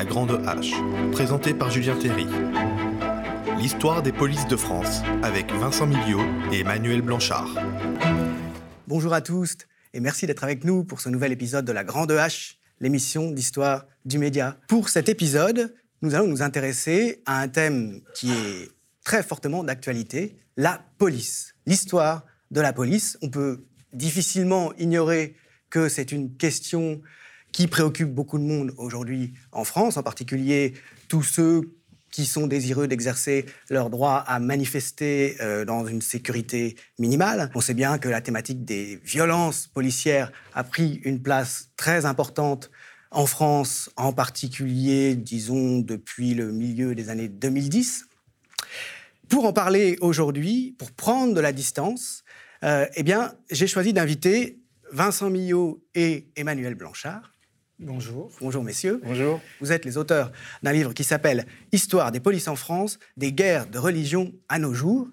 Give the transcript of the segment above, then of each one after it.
La Grande Hache, présenté par Julien Théry. L'histoire des polices de France, avec Vincent Miliot et Emmanuel Blanchard. Bonjour à tous et merci d'être avec nous pour ce nouvel épisode de La Grande Hache, l'émission d'histoire du média. Pour cet épisode, nous allons nous intéresser à un thème qui est très fortement d'actualité, la police. L'histoire de la police. On peut difficilement ignorer que c'est une question qui préoccupe beaucoup de monde aujourd'hui en France, en particulier tous ceux qui sont désireux d'exercer leur droit à manifester euh, dans une sécurité minimale. On sait bien que la thématique des violences policières a pris une place très importante en France, en particulier, disons, depuis le milieu des années 2010. Pour en parler aujourd'hui, pour prendre de la distance, euh, eh bien, j'ai choisi d'inviter Vincent Millot et Emmanuel Blanchard. Bonjour. Bonjour, messieurs. Bonjour. Vous êtes les auteurs d'un livre qui s'appelle Histoire des polices en France, des guerres de religion à nos jours,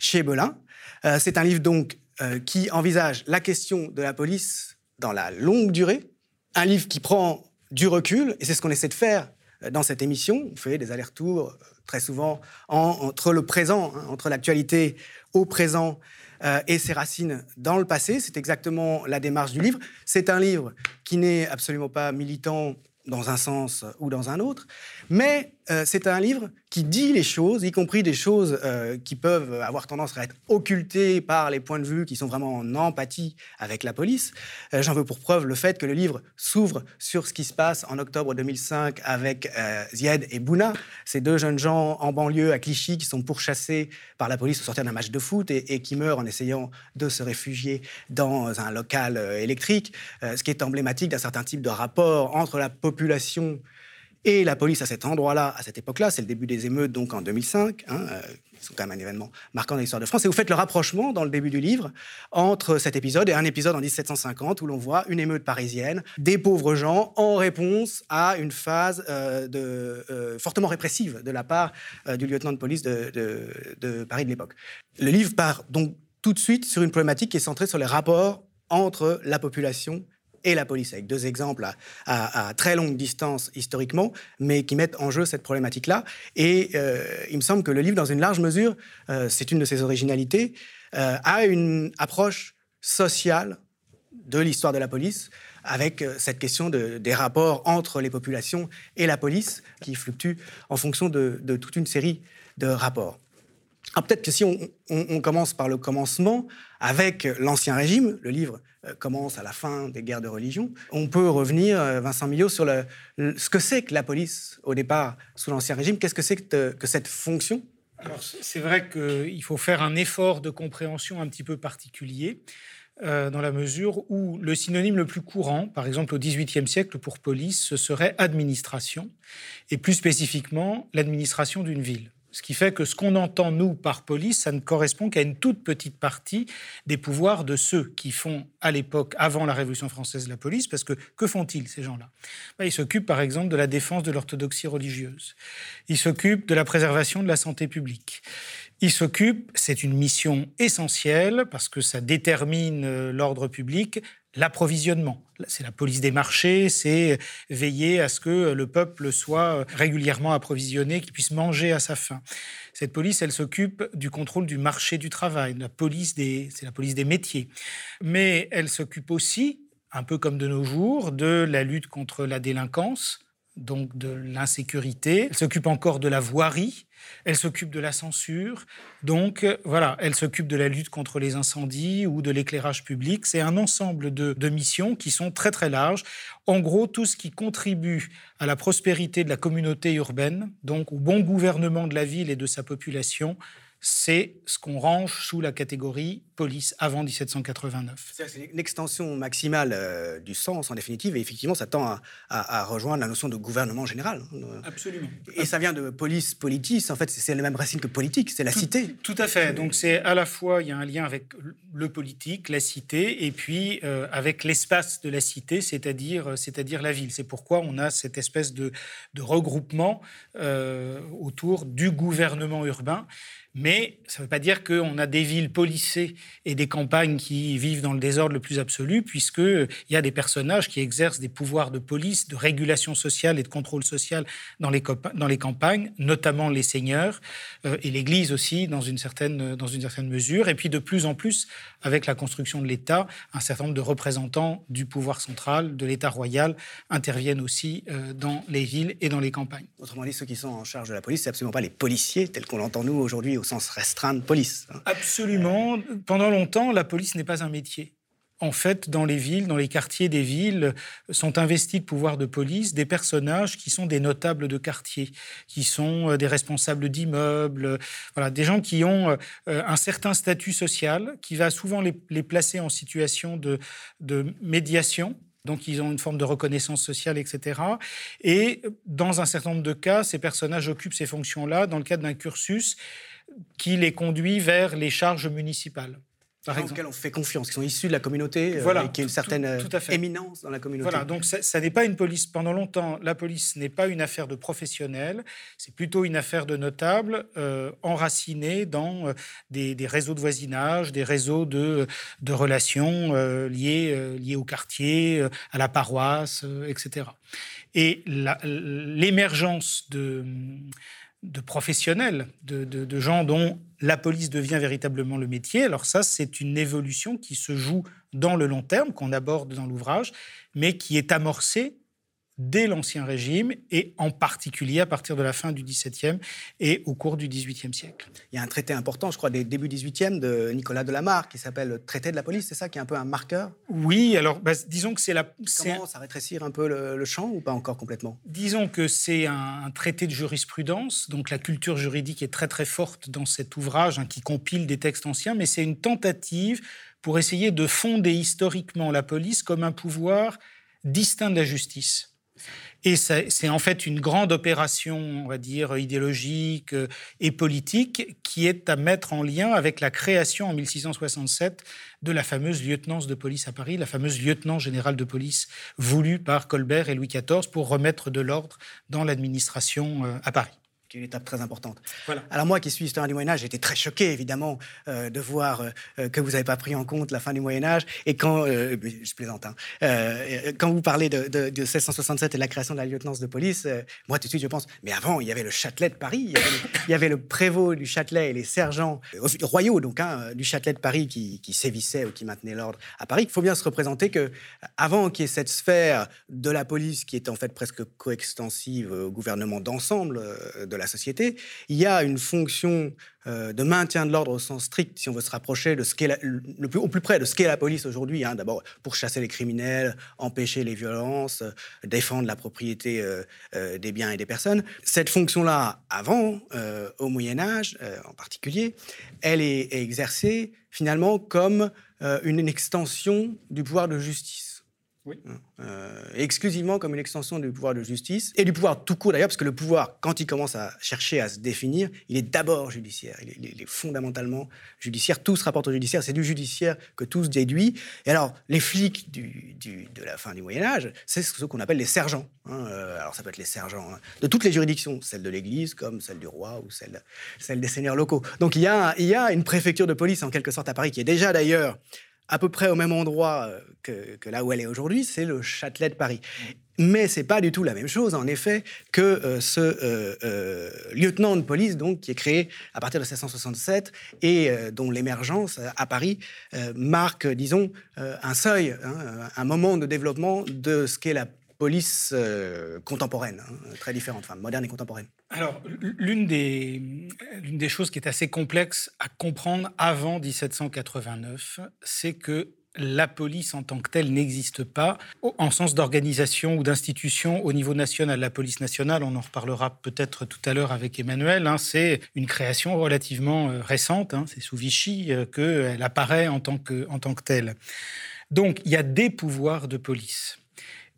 chez Belin. Euh, c'est un livre donc euh, qui envisage la question de la police dans la longue durée. Un livre qui prend du recul, et c'est ce qu'on essaie de faire euh, dans cette émission. On fait des allers-retours très souvent entre le présent, hein, entre l'actualité au présent euh, et ses racines dans le passé. C'est exactement la démarche du livre. C'est un livre qui n'est absolument pas militant dans un sens ou dans un autre, mais euh, c'est un livre qui dit les choses, y compris des choses euh, qui peuvent avoir tendance à être occultées par les points de vue qui sont vraiment en empathie avec la police. Euh, j'en veux pour preuve le fait que le livre s'ouvre sur ce qui se passe en octobre 2005 avec Zied et Bouna, ces deux jeunes gens en banlieue à Clichy qui sont pourchassés par la police au sortir d'un match de foot et, et, qui meurent en essayant de se réfugier dans un local électrique, ce qui est emblématique d'un certain type de rapport entre la population et la police à cet endroit-là, à cette époque-là, c'est le début des émeutes, donc en 2005, hein, euh, sont quand même un événement marquant dans l'histoire de France. Et vous faites le rapprochement dans le début du livre entre cet épisode et un épisode en 1750 où l'on voit une émeute parisienne, des pauvres gens en réponse à une phase euh, euh, fortement répressive de la part du lieutenant de police de, de Paris de l'époque. Le livre part donc tout de suite sur une problématique qui est centrée sur les rapports entre la population et la police, avec deux exemples à, très longue distance historiquement, mais qui mettent en jeu cette problématique-là. Et euh, il me semble que le livre, dans une large mesure, euh, c'est une de ses originalités, euh, a une approche sociale de l'histoire de la police, avec cette question des rapports entre les populations et la police, qui fluctue en fonction de, toute une série de rapports. Peut-être que si on, commence par le commencement, avec l'Ancien Régime, le livre euh, commence à la fin des guerres de religion. On peut revenir, euh, Vincent Millot, sur ce que c'est que la police au départ sous l'Ancien Régime. Qu'est-ce que c'est que, cette fonction? Alors, c'est vrai qu'il faut faire un effort de compréhension un petit peu particulier. Euh, dans la mesure où le synonyme le plus courant, par exemple au XVIIIe siècle pour police, ce serait administration, et plus spécifiquement l'administration d'une ville. Ce qui fait que ce qu'on entend, nous, par police, ça ne correspond qu'à une toute petite partie des pouvoirs de ceux qui font, à l'époque, avant la Révolution française, la police, parce que que font-ils, ces gens-là? Ben, Ils s'occupent, par exemple, de la défense de l'orthodoxie religieuse. Ils s'occupent de la préservation de la santé publique. Ils s'occupent, c'est une mission essentielle, parce que ça détermine euh, l'ordre public, l'approvisionnement. C'est la police des marchés, c'est veiller à ce que le peuple soit régulièrement approvisionné, qu'il puisse manger à sa faim. Cette police, elle s'occupe du contrôle du marché du travail. La police des, c'est la police des métiers. Mais elle s'occupe aussi, un peu comme de nos jours, de la lutte contre la délinquance, donc de l'insécurité. Elle s'occupe encore de la voirie, elle s'occupe de la censure. Donc voilà, elle s'occupe de la lutte contre les incendies ou de l'éclairage public. C'est un ensemble de, de, missions qui sont très très larges. En gros, tout ce qui contribue à la prospérité de la communauté urbaine, donc au bon gouvernement de la ville et de sa population, c'est ce qu'on range sous la catégorie police avant 1789. C'est une extension maximale euh, du sens, en définitive, et effectivement, ça tend à, rejoindre la notion de gouvernement général. Hein, Absolument. Et ça vient de police politis, en fait, c'est la même racine que politique, c'est la cité. Tout à fait. Donc c'est à la fois, il y a un lien avec le politique, la cité, et puis euh, avec l'espace de la cité, c'est-à-dire euh, c'est-à-dire la ville. C'est pourquoi on a cette espèce de, de regroupement autour du gouvernement urbain. Mais ça ne veut pas dire qu'on a des villes policées et des campagnes qui vivent dans le désordre le plus absolu, puisqu'il y a des personnages qui exercent des pouvoirs de police, de régulation sociale et de contrôle social dans les, campagnes, notamment les seigneurs euh, et l'Église aussi, dans une, certaine, mesure. Et puis de plus en plus, avec la construction de l'État, un certain nombre de représentants du pouvoir central, de l'État royal, interviennent aussi euh, dans les villes et dans les campagnes. Autrement dit, ceux qui sont en charge de la police, c'est absolument pas les policiers tels qu'on l'entend nous aujourd'hui au sens restreint de police. Hein. Absolument. Pendant longtemps, la police n'est pas un métier en fait, dans les villes, dans les quartiers des villes, sont investis de pouvoir de police des personnages qui sont des notables de quartier, qui sont euh, des responsables d'immeubles, voilà, des gens qui ont euh, un certain statut social, qui va souvent les, placer en situation de médiation donc ils ont une forme de reconnaissance sociale, etc. Et dans un certain nombre de cas, ces personnages occupent ces fonctions-là dans le cadre d'un cursus qui les conduit vers les charges municipales par exemple. auxquels on fait confiance, qui sont issus de la communauté, euh, et qui ont une certaine euh, éminence dans la communauté. Voilà, donc ça, n'est pas une police. Pendant longtemps, la police n'est pas une affaire de professionnels, c'est plutôt une affaire de notables euh, enracinés dans des, réseaux de voisinage, des réseaux de, de relations liés, liés au quartier, à la paroisse, etc. Et l'émergence de de professionnels, de, gens dont la police devient véritablement le métier. Alors ça, c'est une évolution qui se joue dans le long terme, qu'on aborde dans l'ouvrage, mais qui est amorcée dès l'Ancien Régime et en particulier à partir de la fin du XVIIe et au cours du XVIIIe siècle. Il y a un traité important, je crois, des débuts XVIIIe de Nicolas de Lamarck qui s'appelle le Traité de la police, c'est ça qui est un peu un marqueur? Oui, alors bah, disons que c'est la... Comment ça rétrécir un peu le, champ ou pas encore complètement? Disons que c'est un, traité de jurisprudence, donc la culture juridique est très très forte dans cet ouvrage hein, qui compile des textes anciens, mais c'est une tentative pour essayer de fonder historiquement la police comme un pouvoir distinct de la justice. Et c'est en fait une grande opération, on va dire, idéologique euh, et politique qui est à mettre en lien avec la création en 1667 de la fameuse lieutenance de police à Paris, la fameuse lieutenant générale de police voulue par Colbert et Louis XIV pour remettre de l'ordre dans l'administration euh, à Paris qui est une étape très importante. Voilà. Alors moi qui suis historien du Moyen Âge, j'étais très choqué évidemment euh, de voir euh, que vous n'avez pas pris en compte la fin du Moyen Âge. Et quand, euh, je plaisante, hein, quand vous parlez de, de, 1667 et de la création de la lieutenance de police, moi tout de suite je pense, mais avant il y avait le Châtelet de Paris, il y avait le, prévôt du Châtelet et les sergents royaux donc hein, du Châtelet de Paris qui, qui sévissaient ou qui maintenaient l'ordre à Paris. Il faut bien se représenter que avant qu'il y ait cette sphère de la police qui est en fait presque coextensive au gouvernement d'ensemble de la société, il y a une fonction euh, de maintien de l'ordre au sens strict, si on veut se rapprocher de ce qu'est le plus, au plus près de ce qu'est la police aujourd'hui. Hein. D'abord, pour chasser les criminels, empêcher les violences, euh, défendre la propriété euh, des biens et des personnes. Cette fonction-là, avant, au Moyen Âge en particulier, elle est exercée finalement comme une extension du pouvoir de justice. Oui. Euh, exclusivement comme une extension du pouvoir de justice et du pouvoir tout court d'ailleurs, parce que le pouvoir, quand il commence à chercher à se définir, il est d'abord judiciaire, il est, fondamentalement judiciaire, tout se rapporte au judiciaire, c'est du judiciaire que tout se déduit. Et alors, les flics de la fin du Moyen-Âge, c'est ce qu'on appelle les sergents. Hein. Euh, alors, ça peut être les sergents hein, de toutes les juridictions, celle de l'Église comme celle du roi ou celle, des seigneurs locaux. Donc, il il y a une préfecture de police en quelque sorte à Paris qui est déjà d'ailleurs à peu près au même endroit euh, que, là où elle est aujourd'hui, c'est le Châtelet de Paris. Mais c'est pas du tout la même chose, en effet, que euh, ce euh, lieutenant de police donc qui est créé à partir de 1667 et dont l'émergence à Paris marque, disons, un seuil, hein, un moment de développement de ce qu'est la police contemporaine, hein, très différente, moderne et contemporaine. Alors, l'une des, choses qui est assez complexe à comprendre avant 1789, c'est que la police en tant que telle n'existe pas en sens d'organisation ou d'institution au niveau national. La police nationale, on en reparlera peut-être tout à l'heure avec Emmanuel, hein, c'est une création relativement euh, récente, hein, c'est sous Vichy euh, qu'elle apparaît en tant que telle. Donc il y a des pouvoirs de police.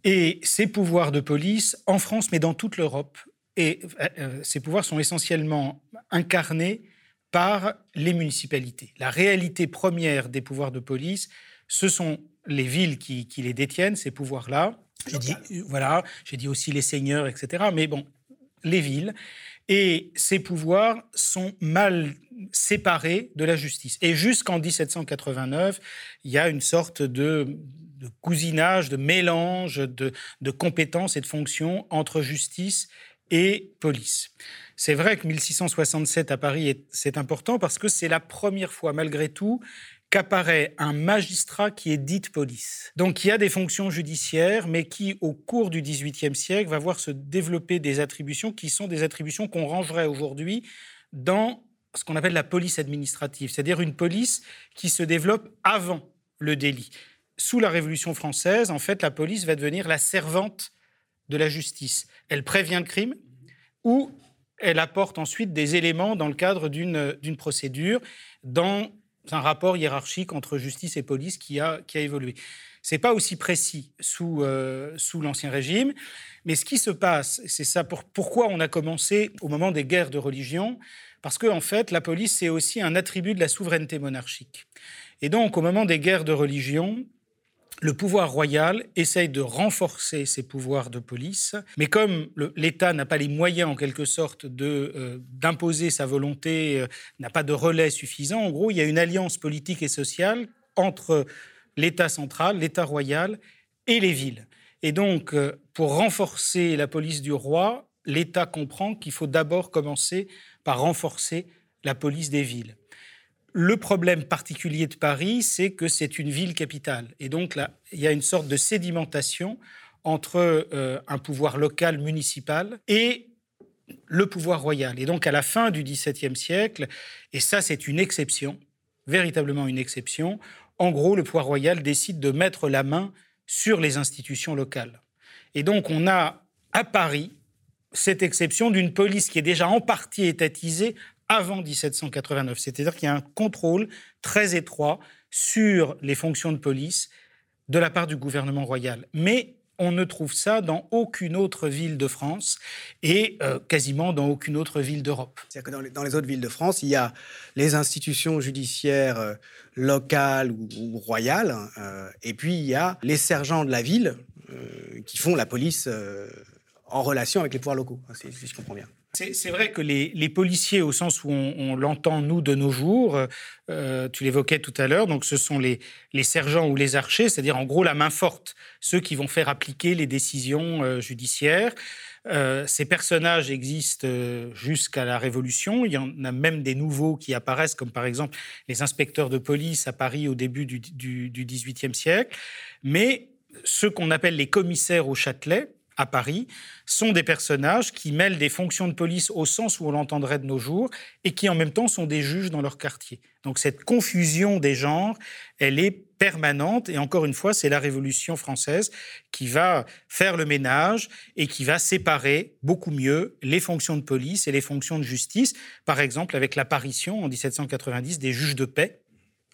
Et ces pouvoirs de police, en France, mais dans toute l'Europe, et euh, euh, ces pouvoirs sont essentiellement incarnés par les municipalités. La réalité première des pouvoirs de police, ce sont les villes qui, les détiennent, ces pouvoirs-là. J'ai dit, voilà, j'ai dit aussi les seigneurs, etc. Mais bon, les villes et ces pouvoirs sont mal séparés de la justice. Et jusqu'en 1789, il y a une sorte de, cousinage, de mélange de, de, compétences et de fonctions entre justice et police. C'est vrai que 1667 à Paris, c'est important parce que c'est la première fois, malgré tout, qu'apparaît un magistrat qui est dit police. Donc il y a des fonctions judiciaires, mais qui, au cours du XVIIIe siècle, va voir se développer des attributions qui sont des attributions qu'on rangerait aujourd'hui dans ce qu'on appelle la police administrative, c'est-à-dire une police qui se développe avant le délit. Sous la Révolution française, en fait, la police va devenir la servante de la justice. Elle prévient le crime ou elle apporte ensuite des éléments dans le cadre d'une procédure, dans un rapport hiérarchique entre justice et police qui a, qui a évolué. Ce n'est pas aussi précis sous, euh, sous l'Ancien Régime, mais ce qui se passe, c'est ça pour, pourquoi on a commencé au moment des guerres de religion, parce qu'en en fait, la police, c'est aussi un attribut de la souveraineté monarchique. Et donc, au moment des guerres de religion, le pouvoir royal essaye de renforcer ses pouvoirs de police, mais comme l'État n'a pas les moyens, en quelque sorte, euh, d'imposer sa volonté, euh, n'a pas de relais suffisant, en gros, il y a une alliance politique et sociale entre l'État central, l'État royal et les villes. Et donc, euh, pour renforcer la police du roi, l'État comprend qu'il faut d'abord commencer par renforcer la police des villes. Le problème particulier de Paris, c'est que c'est une ville capitale. Et donc, il y a une sorte de sédimentation entre euh, un pouvoir local municipal et le pouvoir royal. Et donc, à la fin du XVIIe siècle, et ça, c'est une exception, véritablement une exception, en gros, le pouvoir royal décide de mettre la main sur les institutions locales. Et donc, on a à Paris cette exception d'une police qui est déjà en partie étatisée avant 1789. C'est-à-dire qu'il y a un contrôle très étroit sur les fonctions de police de la part du gouvernement royal. Mais on ne trouve ça dans aucune autre ville de France et euh, quasiment dans aucune autre ville d'Europe. C'est-à-dire que dans les, autres villes de France, il y a les institutions judiciaires euh, locales ou, royales, euh, et puis il y a les sergents de la ville qui font la police en relation avec les pouvoirs locaux, si je comprends bien. C'est vrai que les, policiers, au sens où on, l'entend nous de nos jours, euh, tu l'évoquais tout à l'heure, donc ce sont les, sergents ou les archers, c'est-à-dire en gros la main forte, ceux qui vont faire appliquer les décisions euh, judiciaires. Euh, ces personnages existent jusqu'à la Révolution. Il y en a même des nouveaux qui apparaissent, comme par exemple les inspecteurs de police à Paris au début du, du XVIIIe siècle. Mais ceux qu'on appelle les commissaires au Châtelet, à Paris sont des personnages qui mêlent des fonctions de police au sens où on l'entendrait de nos jours et qui en même temps sont des juges dans leur quartier. Donc cette confusion des genres, elle est permanente et encore une fois, c'est la Révolution française qui va faire le ménage et qui va séparer beaucoup mieux les fonctions de police et les fonctions de justice, par exemple avec l'apparition en 1790 des juges de paix,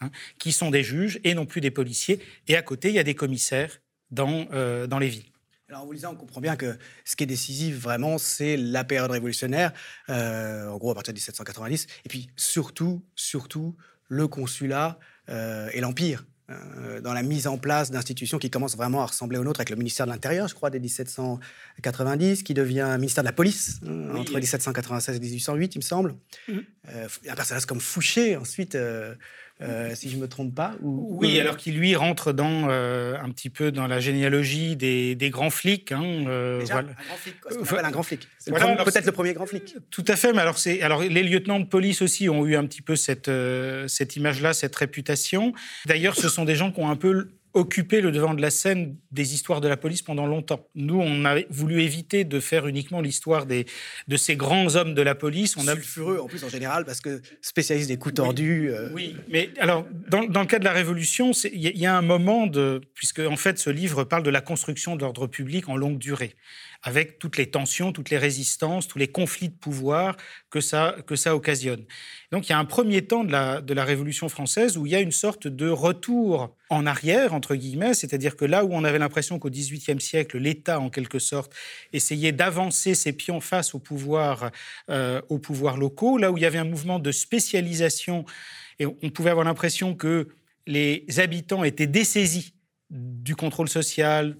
hein, qui sont des juges et non plus des policiers, et à côté, il y a des commissaires dans, euh, dans les villes. Alors, en vous lisant, on comprend bien que ce qui est décisif, vraiment, c'est la période révolutionnaire, euh, en gros, à partir de 1790, et puis surtout, surtout, le consulat euh, et l'Empire. Euh, dans la mise en place d'institutions qui commencent vraiment à ressembler aux nôtres, avec le ministère de l'Intérieur, je crois, dès 1790, qui devient ministère de la Police, hein, entre 1796 et 1808, il me semble. Mmh. un personnage comme Fouché, ensuite, euh, si je ne me trompe pas. oui, alors qu'il lui rentre dans, euh, un petit peu dans la généalogie des, grands flics. Hein, euh, Déjà, un grand flic, quoi, un grand flic. C'est peut-être le premier grand flic. Tout à fait, mais alors, alors les lieutenants de police aussi ont eu un petit peu cette, cette image-là, cette réputation. D'ailleurs, ce sont des gens qui ont un peu occupé le devant de la scène des histoires de la police pendant longtemps. Nous, on a voulu éviter de faire uniquement l'histoire des, de ces grands hommes de la police. On a... Sulfureux, en plus, en général, parce que spécialiste des coups tordus. Euh. Oui, mais alors, dans, dans, le cas de la Révolution, il y, y, a un moment de... Puisque, en fait, ce livre parle de la construction de l'ordre public en longue durée avec toutes les tensions, toutes les résistances, tous les conflits de pouvoir que ça, que ça occasionne. Donc il y a un premier temps de la, de la Révolution française où il y a une sorte de retour en arrière, entre guillemets, c'est-à-dire que là où on avait l'impression qu'au XVIIIe siècle, l'État, en quelque sorte, essayait d'avancer ses pions face euh, aux pouvoirs locaux, là où il y avait un mouvement de spécialisation, et on pouvait avoir l'impression que les habitants étaient dessaisis du contrôle social,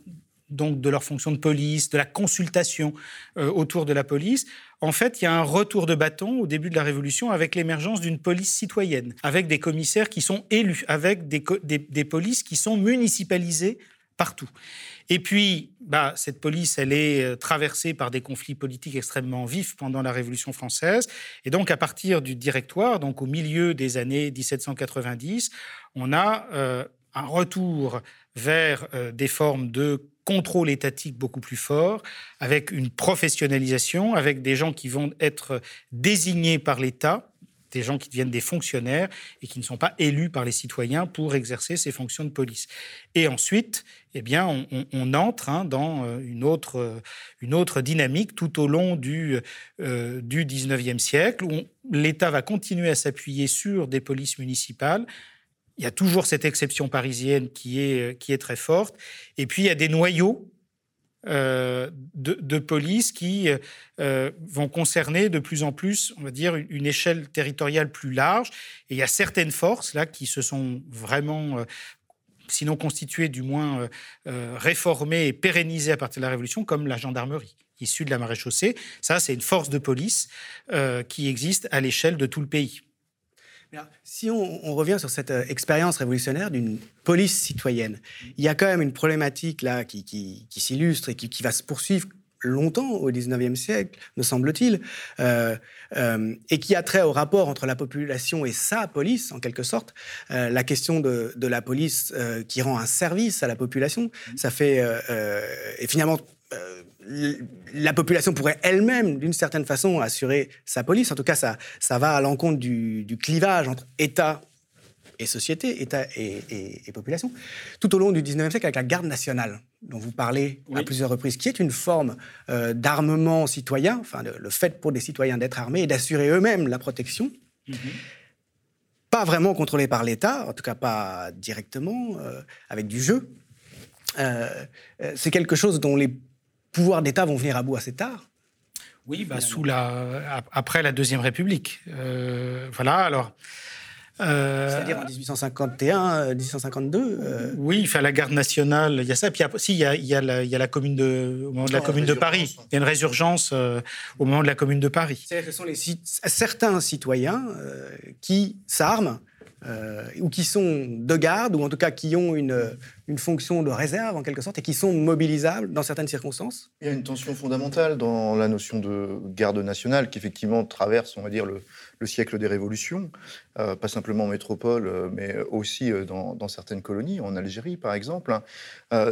donc de leur fonction de police, de la consultation euh, autour de la police, en fait, il y a un retour de bâton au début de la Révolution avec l'émergence d'une police citoyenne, avec des commissaires qui sont élus, avec des, des polices qui sont municipalisées partout. Et puis, bah, cette police, elle est euh, traversée par des conflits politiques extrêmement vifs pendant la Révolution française. Et donc, à partir du directoire, donc au milieu des années 1790, on a euh, un retour vers euh, des formes de contrôle étatique beaucoup plus fort, avec une professionnalisation, avec des gens qui vont être désignés par l'État des gens qui deviennent des fonctionnaires et qui ne sont pas élus par les citoyens pour exercer ces fonctions de police. Et ensuite, eh bien, on, entre hein, dans euh, une autre, euh, une autre dynamique tout au long du, euh, du 19e siècle, où l'État va continuer à s'appuyer sur des polices municipales. Il y a toujours cette exception parisienne qui est, qui est très forte. Et puis, il y a des noyaux euh, de, police qui euh, vont concerner de plus en plus, on va dire, une, échelle territoriale plus large. Et il y a certaines forces là qui se sont vraiment, euh, sinon constituées, du moins réformées et pérennisées à partir de la Révolution, comme la gendarmerie issue de la maréchaussée. Ça, c'est une force de police qui existe à l'échelle de tout le pays. Si on, revient sur cette euh, expérience révolutionnaire d'une police citoyenne, il y a quand même une problématique là qui, s'illustre et qui, va se poursuivre longtemps au XIXe siècle, me semble-t-il, euh, euh, et qui a trait au rapport entre la population et sa police, en quelque sorte. la question de, la police qui rend un service à la population, ça fait, et finalement, la population pourrait elle-même, d'une certaine façon, assurer sa police. En tout cas, ça, ça va à l'encontre du, clivage entre État et société, État et, population, tout au long du 19e siècle avec la garde nationale, dont vous parlez à plusieurs reprises, qui est une forme euh, d'armement citoyen, enfin le, fait pour des citoyens d'être armés et d'assurer eux-mêmes la protection. Mm-hmm. Pas vraiment contrôlée par l'État, en tout cas pas directement, euh, avec du jeu. Euh, c'est quelque chose dont les pouvoirs d'État vont venir à bout assez tard. Oui, bah, sous la, après la Deuxième République. Euh, voilà, alors. Euh, C'est-à-dire en 1851, 1852 euh, Oui, il fait la garde nationale, il y a ça. Puis il y a, il y a, la, il y a la, commune de, au moment de la commune de Paris. Il y a une résurgence au moment de la commune de Paris. Ce sont les, certains citoyens qui s'arment ou qui sont de garde, ou en tout cas qui ont une, une fonction de réserve en quelque sorte et qui sont mobilisables dans certaines circonstances Il y a une tension fondamentale dans la notion de garde nationale qui effectivement traverse, on va dire, le, le siècle des révolutions, euh, pas simplement en métropole, euh, mais aussi euh, dans, certaines colonies, en Algérie par exemple. Hein.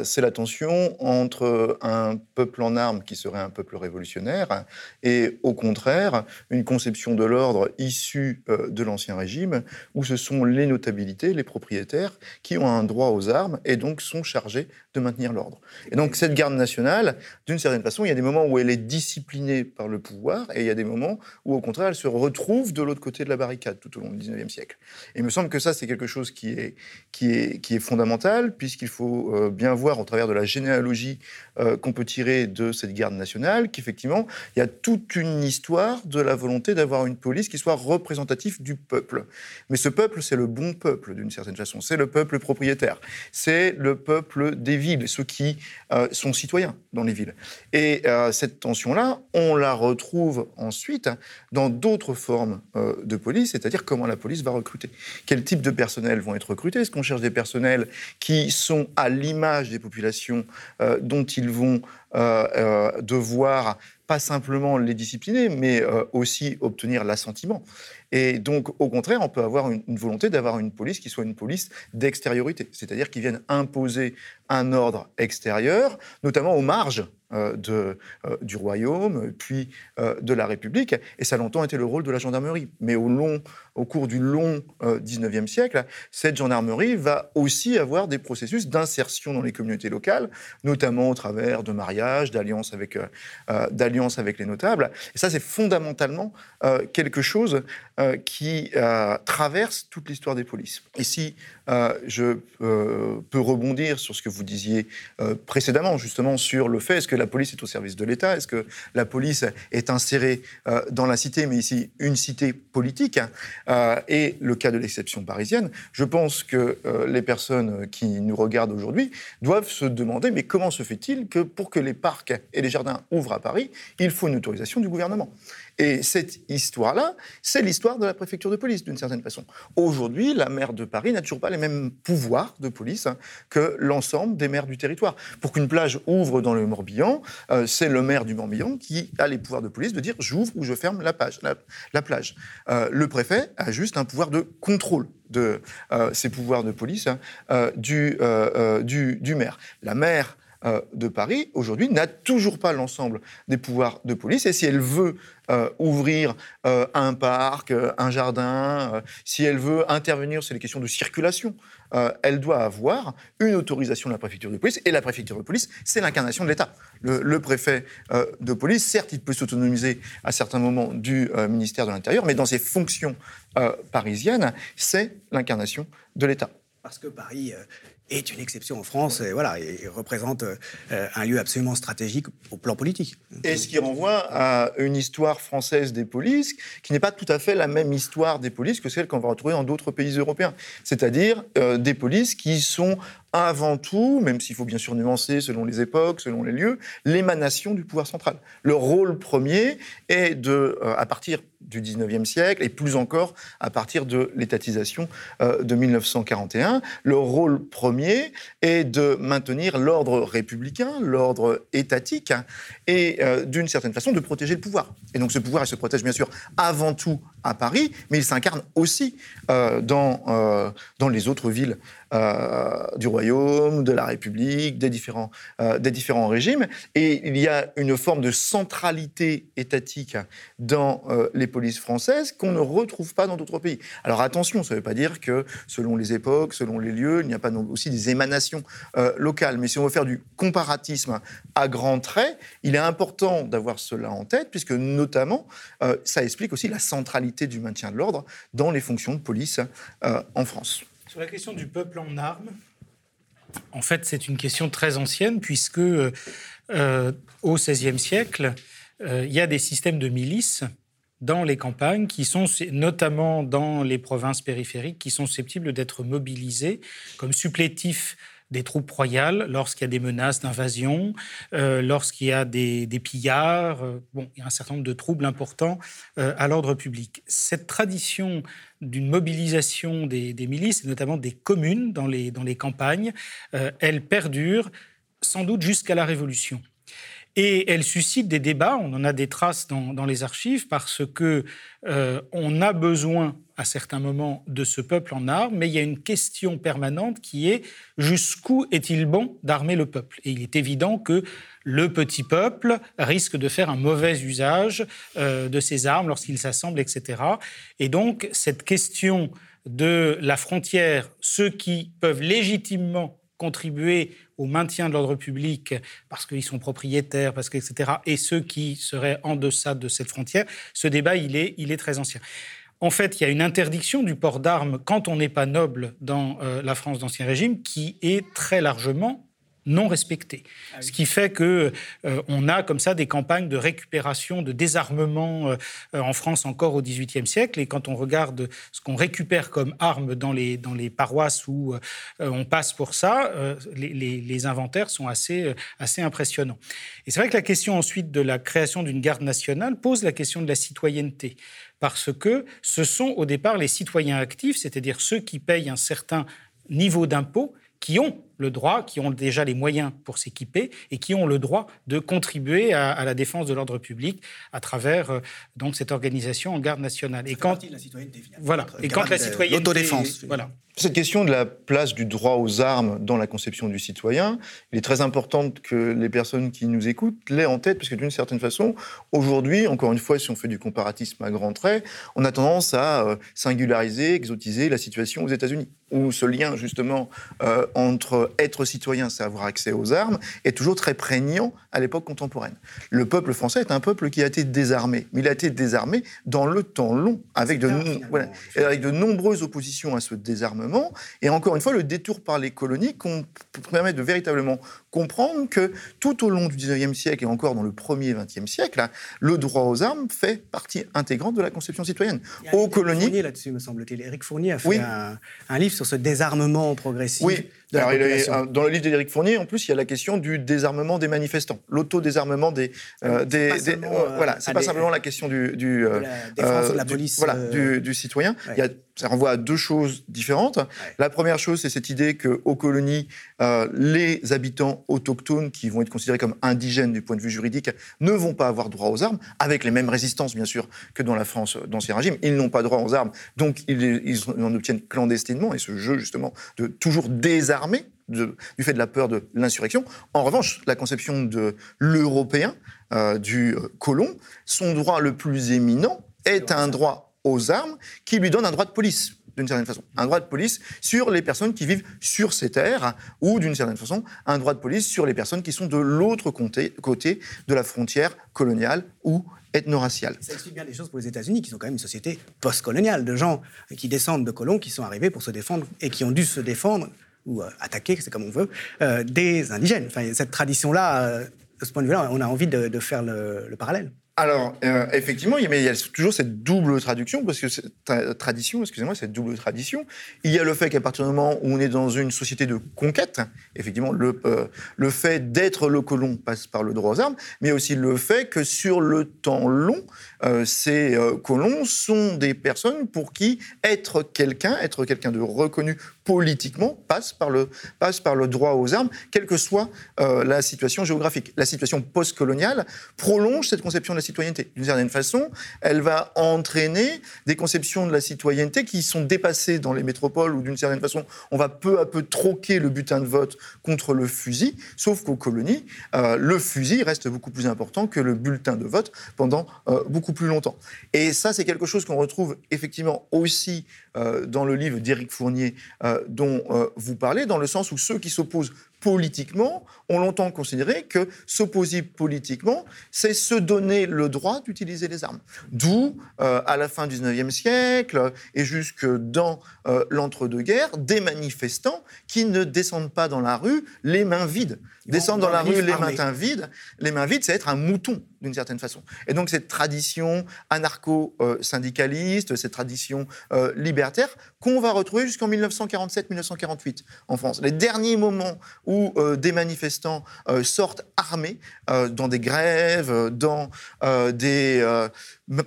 c'est la tension entre un peuple en armes qui serait un peuple révolutionnaire et au contraire une conception de l'ordre issue de l'Ancien Régime où ce sont les notabilités, les propriétaires qui ont un droit aux armes et donc sont chargés de maintenir l'ordre. Et donc cette garde nationale, d'une certaine façon, il y a des moments où elle est disciplinée par le pouvoir et il y a des moments où au contraire elle se retrouve de l'autre côté de la barricade tout au long du 19e siècle. Et il me semble que ça, c'est quelque chose qui est, qui est, qui est fondamental, puisqu'il faut euh, bien voir au travers de la généalogie euh, qu'on peut tirer de cette garde nationale qu'effectivement, il y a toute une histoire de la volonté d'avoir une police qui soit représentative du peuple. Mais ce peuple, c'est le bon peuple, d'une certaine façon. C'est le peuple propriétaire. C'est le peuple des villes, ceux qui euh, sont citoyens dans les villes. Et cette tension-là, on la retrouve ensuite dans d'autres formes euh, de police, c'est-à-dire comment la police va recruter. Quel type de personnel vont être recrutés? Est-ce qu'on cherche des personnels qui sont à l'image des populations euh, dont ils vont euh, devoir pas simplement les discipliner, mais aussi obtenir l'assentiment et donc, au contraire, on peut avoir une, volonté d'avoir une police qui soit une police d'extériorité, c'est-à-dire qui vienne imposer un ordre extérieur, notamment aux marges euh, de, euh, du royaume, puis euh, de la République. Et ça a longtemps été le rôle de la gendarmerie. Mais au, long, au cours du long 19e siècle, cette gendarmerie va aussi avoir des processus d'insertion dans les communautés locales, notamment au travers de mariages, d'alliances avec, d'alliances avec les notables. Et ça, c'est fondamentalement quelque chose euh, qui euh, traverse toute l'histoire des polices. Et si euh, je peux rebondir sur ce que vous disiez précédemment, justement, sur le fait est-ce que la police est au service de l'État? Est-ce que la police est insérée euh, dans la cité, mais ici une cité politique? Hein, Et le cas de l'exception parisienne, je pense que les personnes qui nous regardent aujourd'hui doivent se demander mais comment se fait-il que pour que les parcs et les jardins ouvrent à Paris, il faut une autorisation du gouvernement? Et cette histoire-là, c'est l'histoire de la préfecture de police, d'une certaine façon. Aujourd'hui, la maire de Paris n'a toujours pas les mêmes pouvoirs de police hein, que l'ensemble des maires du territoire. Pour qu'une plage ouvre dans le Morbihan, euh, c'est le maire du Morbihan qui a les pouvoirs de police de dire j'ouvre ou je ferme la, la, plage. Euh, le préfet a juste un pouvoir de contrôle de euh, ces pouvoirs de police hein, du, du, du maire. La maire de Paris, aujourd'hui, n'a toujours pas l'ensemble des pouvoirs de police. Et si elle veut euh, ouvrir euh, un parc, un jardin, si elle veut intervenir sur les questions de circulation, elle doit avoir une autorisation de la préfecture de police. Et la préfecture de police, c'est l'incarnation de l'État. Le, préfet de police, certes, il peut s'autonomiser à certains moments du ministère de l'Intérieur, mais dans ses fonctions parisiennes, c'est l'incarnation de l'État. Parce que Paris est une exception en France et, voilà, et représente euh, un lieu absolument stratégique au plan politique. Et ce qui renvoie à une histoire française des polices qui n'est pas tout à fait la même histoire des polices que celle qu'on va retrouver dans d'autres pays européens. C'est-à-dire euh, des polices qui sont avant tout, même s'il faut bien sûr nuancer selon les époques, selon les lieux, l'émanation du pouvoir central. Le rôle premier est de, euh, à partir du 19e siècle et plus encore à partir de l'étatisation euh, de 1941, le rôle premier est de maintenir l'ordre républicain, l'ordre étatique et euh, d'une certaine façon de protéger le pouvoir. Et donc ce pouvoir, il se protège bien sûr avant tout à Paris, mais il s'incarne aussi dans, dans les autres villes euh, du royaume, de la République, des différents, euh, des différents régimes. Et il y a une forme de centralité étatique dans euh, les polices françaises qu'on ne retrouve pas dans d'autres pays. Alors attention, ça ne veut pas dire que selon les époques, selon les lieux, il n'y a pas aussi des émanations locales. Mais si on veut faire du comparatisme à grands traits, il est important d'avoir cela en tête, puisque notamment, ça explique aussi la centralité du maintien de l'ordre dans les fonctions de police en France. Sur la question du peuple en armes, en fait, c'est une question très ancienne, puisque euh, au XVIe siècle, euh, il y a des systèmes de milices dans les campagnes, qui sont notamment dans les provinces périphériques, qui sont susceptibles d'être mobilisés comme supplétifs des troupes royales lorsqu'il y a des menaces d'invasion, euh, lorsqu'il y a des, pillards. Euh, bon, il y a un certain nombre de troubles importants euh, à l'ordre public. Cette tradition d'une mobilisation des, milices, et notamment des communes dans les, dans les campagnes, elle perdure sans doute jusqu'à la Révolution. Et elle suscite des débats, on en a des traces dans, les archives, parce que euh, on a besoin à certains moments de ce peuple en armes, mais il y a une question permanente qui est jusqu'où est-il bon d'armer le peuple? Et il est évident que le petit peuple risque de faire un mauvais usage euh, de ses armes lorsqu'il s'assemble, etc. Et donc cette question de la frontière, ceux qui peuvent légitimement contribuer au maintien de l'ordre public parce qu'ils sont propriétaires, parce que, etc., et ceux qui seraient en deçà de cette frontière, ce débat, il est, il est très ancien. En fait, il y a une interdiction du port d'armes quand on n'est pas noble dans euh, la France d'Ancien Régime qui est très largement non respectés. Ah Ce qui fait que euh, on a comme ça des campagnes de récupération, de désarmement euh, en France encore au XVIIIe siècle. Et quand on regarde ce qu'on récupère comme armes dans les, dans les paroisses où euh, on passe pour ça, les, les, inventaires sont assez, assez impressionnants. Et c'est vrai que la question ensuite de la création d'une garde nationale pose la question de la citoyenneté. Parce que ce sont au départ les citoyens actifs, c'est-à-dire ceux qui payent un certain niveau d'impôt, qui ont le droit, qui ont déjà les moyens pour s'équiper et qui ont le droit de contribuer à, la défense de l'ordre public à travers euh, donc cette organisation en garde nationale. Et quand la citoyenneté, voilà, et quand la citoyenneté, l'autodéfense, voilà. Cette question de la place du droit aux armes dans la conception du citoyen, il est très important que les personnes qui nous écoutent l'aient en tête, parce que d'une certaine façon, aujourd'hui, encore une fois, si on fait du comparatisme à grands traits, on a tendance à euh, singulariser, exotiser la situation aux États-Unis, où ce lien justement euh, entre être citoyen, c'est avoir accès aux armes, est toujours très prégnant à l'époque contemporaine. Le peuple français est un peuple qui a été désarmé, mais il a été désarmé dans le temps long, avec de, avec de nombreuses oppositions à ce désarmement. Et encore une fois, le détour par les colonies permet de véritablement comprendre que tout au long du 19e siècle et encore dans le premier 20e siècle, hein, le droit aux armes fait partie intégrante de la conception citoyenne. Il y a Aux colonies. Fournier là-dessus, me semble-t-il. Éric Fournier a fait un, livre sur ce désarmement progressif. Oui. De la euh, dans le livre d'Éric Fournier, en plus, il y a la question du désarmement des manifestants, l'autodésarmement des, euh, des, voilà, c'est pas simplement la question du, du de la défense de la police, voilà, du, citoyen. Il y a ça renvoie à deux choses différentes. La première chose, c'est cette idée qu'aux colonies, euh, les habitants autochtones, qui vont être considérés comme indigènes du point de vue juridique, ne vont pas avoir droit aux armes, avec les mêmes résistances, bien sûr, que dans la France d'Ancien Régime. Ils n'ont pas droit aux armes, donc ils, en obtiennent clandestinement, et ce jeu, justement, de toujours désarmer, du fait de la peur de l'insurrection. En revanche, la conception de l'Européen, euh, du colon, son droit le plus éminent est un droit aux armes qui lui donne un droit de police d'une certaine façon. Un droit de police sur les personnes qui vivent sur ces terres, ou d'une certaine façon, un droit de police sur les personnes qui sont de l'autre côté, de la frontière coloniale ou ethno-raciale. Ça explique bien des choses pour les États-Unis, qui sont quand même une société post-coloniale, de gens qui descendent de colons, qui sont arrivés pour se défendre et qui ont dû se défendre, ou euh, attaquer, c'est comme on veut, euh, des indigènes. Enfin, cette tradition-là, euh, de ce point de vue-là, on a envie de, faire le parallèle. Alors, euh, effectivement, il y, a, toujours cette double traduction, parce que tradition, excusez-moi, cette double tradition. Il y a le fait qu'à partir du moment où on est dans une société de conquête, effectivement, le, euh, fait d'être le colon passe par le droit aux armes, mais aussi le fait que sur le temps long, euh, ces colons sont des personnes pour qui être quelqu'un, être quelqu'un de reconnu politiquement, passe par le, passe par le droit aux armes, quelle que soit la situation géographique. La situation postcoloniale prolonge cette conception de la citoyenneté. D'une certaine façon, elle va entraîner des conceptions de la citoyenneté qui sont dépassées dans les métropoles où, d'une certaine façon, on va peu à peu troquer le butin de vote contre le fusil, sauf qu'aux colonies, euh, le fusil reste beaucoup plus important que le bulletin de vote pendant euh, beaucoup plus longtemps. Et ça, c'est quelque chose qu'on retrouve effectivement aussi euh, dans le livre d'Éric Fournier dont vous parlez, dans le sens où ceux qui s'opposent politiquement ont longtemps considéré que s'opposer politiquement, c'est se donner le droit d'utiliser les armes. D'où, euh, à la fin du XIXe siècle et jusque dans euh, l'entre-deux-guerres, des manifestants qui ne descendent pas dans la rue les mains vides. Descendre dans la rue les mains vides, les mains vides, c'est être un mouton d'une certaine façon. Et donc cette tradition anarcho-syndicaliste, cette tradition euh, libertaire, qu'on va retrouver jusqu'en 1947-1948 en France. Les derniers moments où euh, des manifestants euh, sortent armés dans des grèves, dans des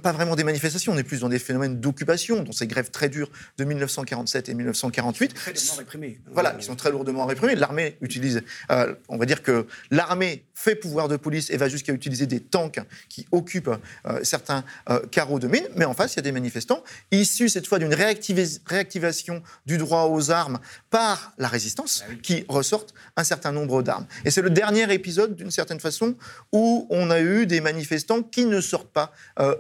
pas vraiment des manifestations, on est plus dans des phénomènes d'occupation, dans ces grèves très dures de 1947 et 1948. Très lourdement réprimées. Voilà, qui sont très lourdement réprimées. L'armée utilise, euh, on va dire que l'armée fait pouvoir de police et va jusqu'à utiliser des tanks qui occupent euh, certains euh, carreaux de mine, mais en face, il y a des manifestants issus cette fois d'une réactivation du droit aux armes par la résistance ah qui ressortent un certain nombre d'armes. Et c'est le dernier épisode, d'une certaine façon, où on a eu des manifestants qui ne sortent pas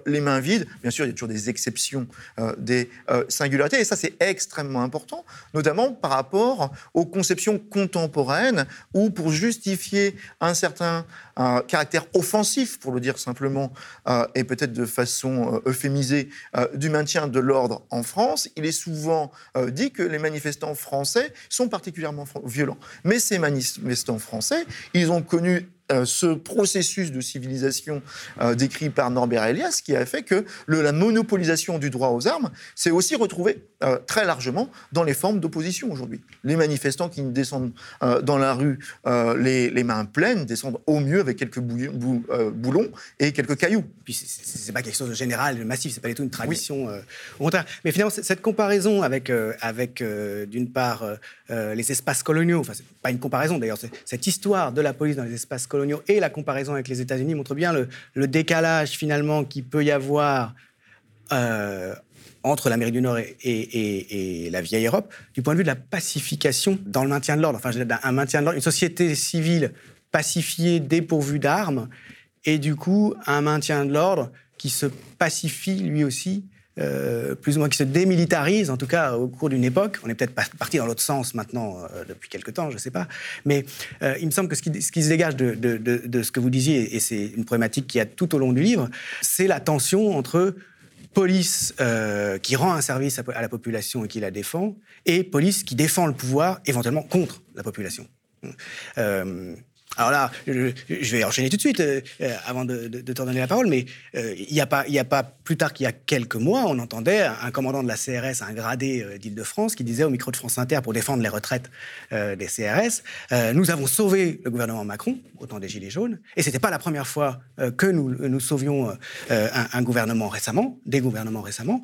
les mains vides. Bien sûr, il y a toujours des exceptions, euh, des euh, singularités, et ça c'est extrêmement important, notamment par rapport aux conceptions contemporaines, où pour justifier un certain caractère offensif, pour le dire simplement, euh, et peut-être de façon euphémisée, du maintien de l'ordre en France, il est souvent dit que les manifestants français sont particulièrement violents. Mais ces manifestants français, ils ont connu euh, ce processus de civilisation euh, décrit par Norbert Elias qui a fait que la monopolisation du droit aux armes s'est aussi retrouvée euh, très largement dans les formes d'opposition aujourd'hui. Les manifestants qui descendent dans la rue les, mains pleines descendent au mieux avec quelques boulons et quelques cailloux. Puis c'est pas quelque chose de général, de massif, c'est pas du tout une tradition au contraire. Mais finalement, cette comparaison avec, avec d'une part les espaces coloniaux, enfin c'est pas une comparaison d'ailleurs, cette histoire de la police dans les espaces coloniaux et la comparaison avec les États-Unis montre bien le, décalage finalement qui peut y avoir euh, entre l'Amérique du Nord et, la vieille Europe, du point de vue de la pacification dans le maintien de l'ordre. Enfin, un maintien de l'ordre, une société civile pacifiée, dépourvue d'armes, et du coup, un maintien de l'ordre qui se pacifie lui aussi euh, plus ou moins qui se démilitarise, en tout cas au cours d'une époque. On est peut-être parti dans l'autre sens maintenant euh, depuis quelque temps, je ne sais pas. Mais euh, il me semble que ce qui, se dégage de, ce que vous disiez, et c'est une problématique qui a tout au long du livre, c'est la tension entre police qui rend un service à, la population et qui la défend, et police qui défend le pouvoir éventuellement contre la population. Alors là, je, vais enchaîner tout de suite euh, euh, avant de, de, te donner la parole, mais euh, il n'y a, pas, plus tard qu'il y a quelques mois, on entendait un commandant de la CRS, un gradé d'Île-de-France, qui disait au micro de France Inter pour défendre les retraites des CRS Nous avons sauvé le gouvernement Macron, autant des Gilets jaunes, et ce n'était pas la première fois que nous, nous sauvions un, gouvernement récemment, des gouvernements récemment.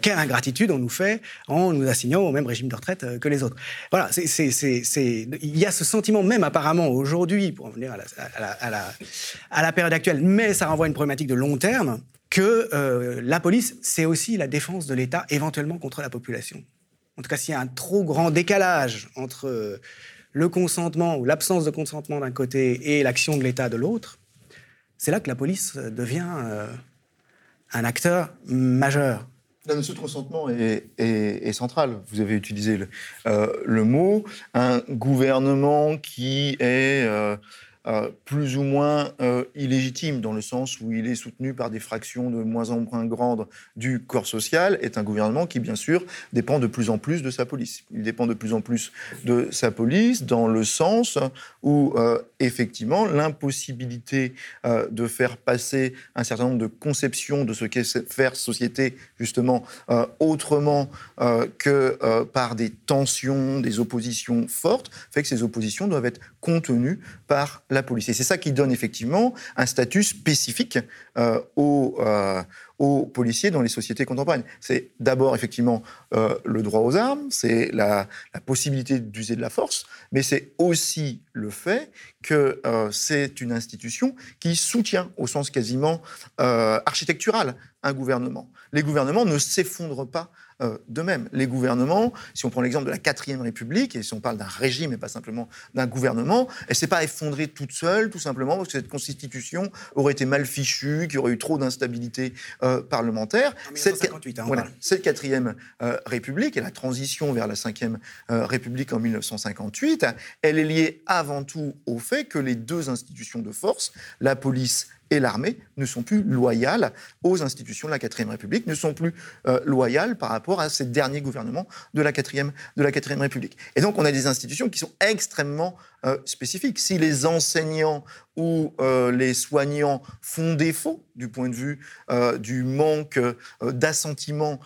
quelle ingratitude on nous fait en nous assignant au même régime de retraite que les autres. Voilà, il y a ce sentiment même apparemment aujourd'hui pour en venir à la, période actuelle, mais ça renvoie à une problématique de long terme, que euh, la police, c'est aussi la défense de l'État éventuellement contre la population. En tout cas, s'il y a un trop grand décalage entre euh, le consentement ou l'absence de consentement d'un côté et l'action de l'État de l'autre, c'est là que la police devient euh, un acteur majeur. La notion de consentement est, est, centrale. Vous avez utilisé le, le, mot. Un gouvernement qui est euh, plus ou moins euh, illégitime, dans le sens où il est soutenu par des fractions de moins en moins grandes du corps social, est un gouvernement qui, bien sûr, dépend de plus en plus de sa police. Il dépend de plus en plus de sa police, dans le sens où, euh, effectivement, l'impossibilité de faire passer un certain nombre de conceptions de ce qu'est faire société, justement, autrement que par des tensions, des oppositions fortes, fait que ces oppositions doivent être contenues par la police. Et c'est ça qui donne effectivement un statut spécifique euh, euh, aux, policiers dans les sociétés contemporaines. C'est d'abord effectivement euh, le droit aux armes, c'est la, possibilité d'user de la force, mais c'est aussi le fait que c'est une institution qui soutient au sens quasiment architectural un gouvernement. Les gouvernements ne s'effondrent pas euh, de même. Les gouvernements, si on prend l'exemple de la quatrième République, et si on parle d'un régime et pas simplement d'un gouvernement, elle ne s'est pas effondrée toute seule, tout simplement parce que cette constitution aurait été mal fichue, qu'il y aurait eu trop d'instabilité euh, parlementaire. Cette, hein, voilà, cette quatrième euh, République et la transition vers la cinquième République en 1958, elle est liée avant tout au fait que les deux institutions de force, la police et l'armée ne sont plus loyales aux institutions de la 4 République, ne sont plus euh, loyales par rapport à ces derniers gouvernements de la 4 de la République. Et donc on a des institutions qui sont extrêmement euh, spécifiques. Si les enseignants ou euh, les soignants font défaut du point de vue du manque d'assentiment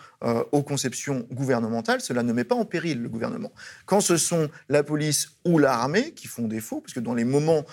aux conceptions gouvernementales, cela ne met pas en péril le gouvernement. Quand ce sont la police ou l'armée qui font défaut, parce que dans les moments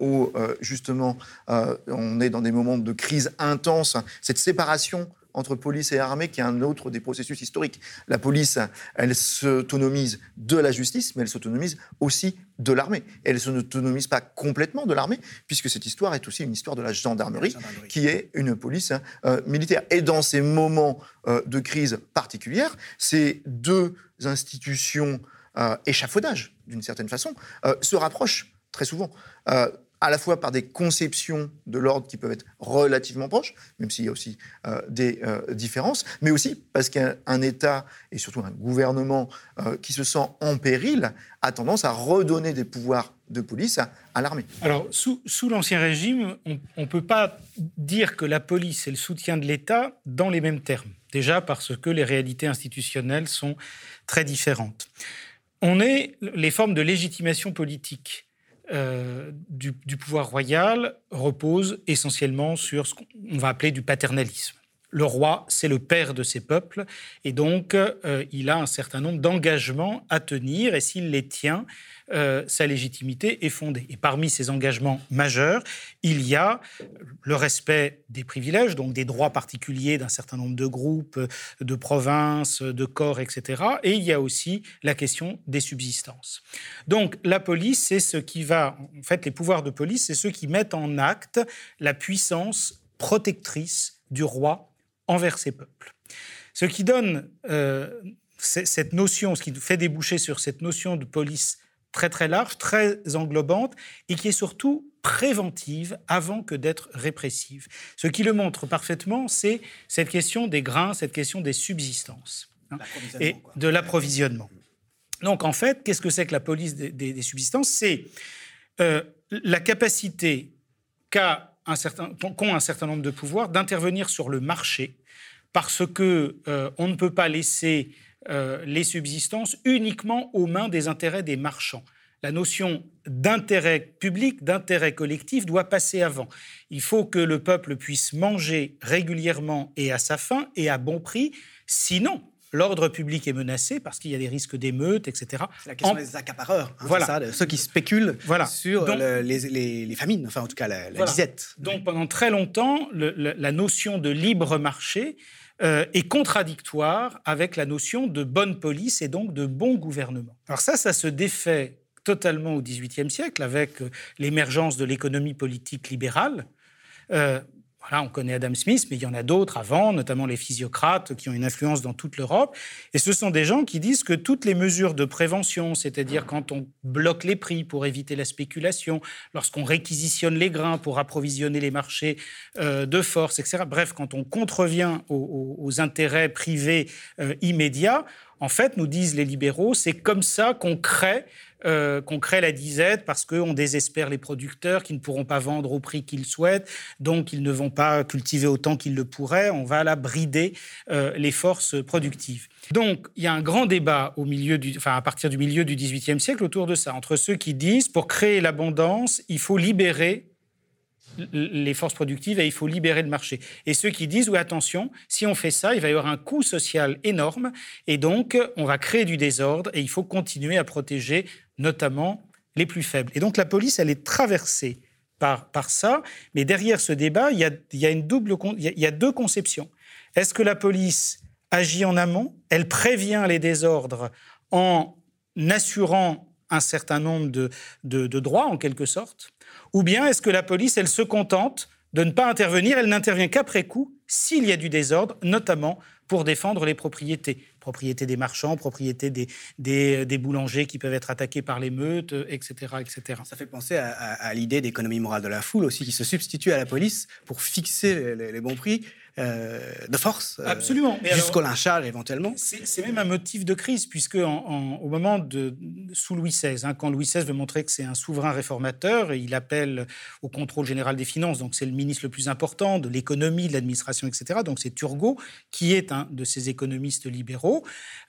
où justement on est dans des moments de crise intense, cette séparation entre police et armée qui est un autre des processus historiques. La police, elle s'autonomise de la justice, mais elle s'autonomise aussi de l'armée. Elle ne s'autonomise pas complètement de l'armée, puisque cette histoire est aussi une histoire de la gendarmerie, qui est une police euh, militaire. Et dans ces moments euh, de crise particulière, ces deux institutions euh, échafaudage, d'une certaine façon, se rapprochent très souvent à la fois par des conceptions de l'ordre qui peuvent être relativement proches, même s'il y a aussi euh, des euh, différences, mais aussi parce qu'un État et surtout un gouvernement euh, qui se sent en péril a tendance à redonner des pouvoirs de police à, l'armée. Alors, sous, sous l'Ancien Régime, on ne peut pas dire que la police est le soutien de l'État dans les mêmes termes. Déjà parce que les réalités institutionnelles sont très différentes. On est les formes de légitimation politique euh, du, pouvoir royal repose essentiellement sur ce qu'on va appeler du paternalisme. Le roi, c'est le père de ses peuples, et donc euh, il a un certain nombre d'engagements à tenir, et s'il les tient, euh, sa légitimité est fondée. Et parmi ces engagements majeurs, il y a le respect des privilèges, donc des droits particuliers d'un certain nombre de groupes, de provinces, de corps, etc. Et il y a aussi la question des subsistances. Donc la police, c'est ce qui va, en fait, les pouvoirs de police, c'est ceux qui mettent en acte la puissance protectrice du roi envers ses peuples. Ce qui donne euh, cette notion, ce qui fait déboucher sur cette notion de police très très large, très englobante, et qui est surtout préventive avant que d'être répressive. Ce qui le montre parfaitement, c'est cette question des grains, cette question des subsistances hein, et de l'approvisionnement. Donc en fait, qu'est-ce que c'est que la police des, subsistances? C'est euh, la capacité qu'a un certain, qu'ont un certain nombre de pouvoirs d'intervenir sur le marché parce que euh, on ne peut pas laisser euh, les subsistances uniquement aux mains des intérêts des marchands. la notion d'intérêt public, d'intérêt collectif doit passer avant. Il faut que le peuple puisse manger régulièrement et à sa faim et à bon prix, sinon l'ordre public est menacé parce qu'il y a des risques d'émeutes, etc. C'est la question des accapareurs, hein, voilà. ça, de ceux qui spéculent sur les, famines, enfin en tout cas la, disette. Donc pendant très longtemps, la notion de libre marché euh, est contradictoire avec la notion de bonne police et donc de bon gouvernement. Alors ça, ça se défait totalement au XVIIIe siècle avec euh, l'émergence de l'économie politique libérale. Euh, voilà, on connaît Adam Smith, mais il y en a d'autres avant, notamment les physiocrates qui ont une influence dans toute l'Europe. Et ce sont des gens qui disent que toutes les mesures de prévention, c'est-à-dire quand on bloque les prix pour éviter la spéculation, lorsqu'on réquisitionne les grains pour approvisionner les marchés euh, de force, etc., bref, quand on contrevient aux, intérêts privés euh, immédiats, en fait, nous disent les libéraux, c'est comme ça qu'on crée euh, qu'on crée la disette parce qu'on désespère les producteurs qui ne pourront pas vendre au prix qu'ils souhaitent, donc ils ne vont pas cultiver autant qu'ils le pourraient. On va là brider euh, les forces productives. Donc il y a un grand débat au milieu enfin, à partir du milieu du XVIIIe siècle autour de ça, entre ceux qui disent pour créer l'abondance, il faut libérer les forces productives et il faut libérer le marché. Et ceux qui disent, oui, attention, si on fait ça, il va y avoir un coût social énorme et donc on va créer du désordre et il faut continuer à protéger notamment les plus faibles. Et donc la police, elle est traversée par, ça, mais derrière ce débat, il y a, il y a une double, il y a deux conceptions. Est-ce que la police agit en amont? Elle prévient les désordres en assurant un certain nombre de, droits, en quelque sorte ou bien est-ce que la police, elle se contente de ne pas intervenir, elle n'intervient qu'après coup s'il y a du désordre, notamment pour défendre les propriétés. Propriété des marchands, propriété des, des, boulangers qui peuvent être attaqués par l'émeute, etc., etc. Ça fait penser à, l'idée d'économie morale de la foule aussi, qui se substitue à la police pour fixer les bons prix euh, de force. Euh, Absolument. Jusqu'au lynchage éventuellement. C'est même un motif de crise, puisque au moment de, sous Louis XVI, hein, quand Louis XVI veut montrer que c'est un souverain réformateur, il appelle au contrôle général des finances, donc c'est le ministre le plus important de l'économie, de l'administration, etc. Donc c'est Turgot qui est un de ces économistes libéraux.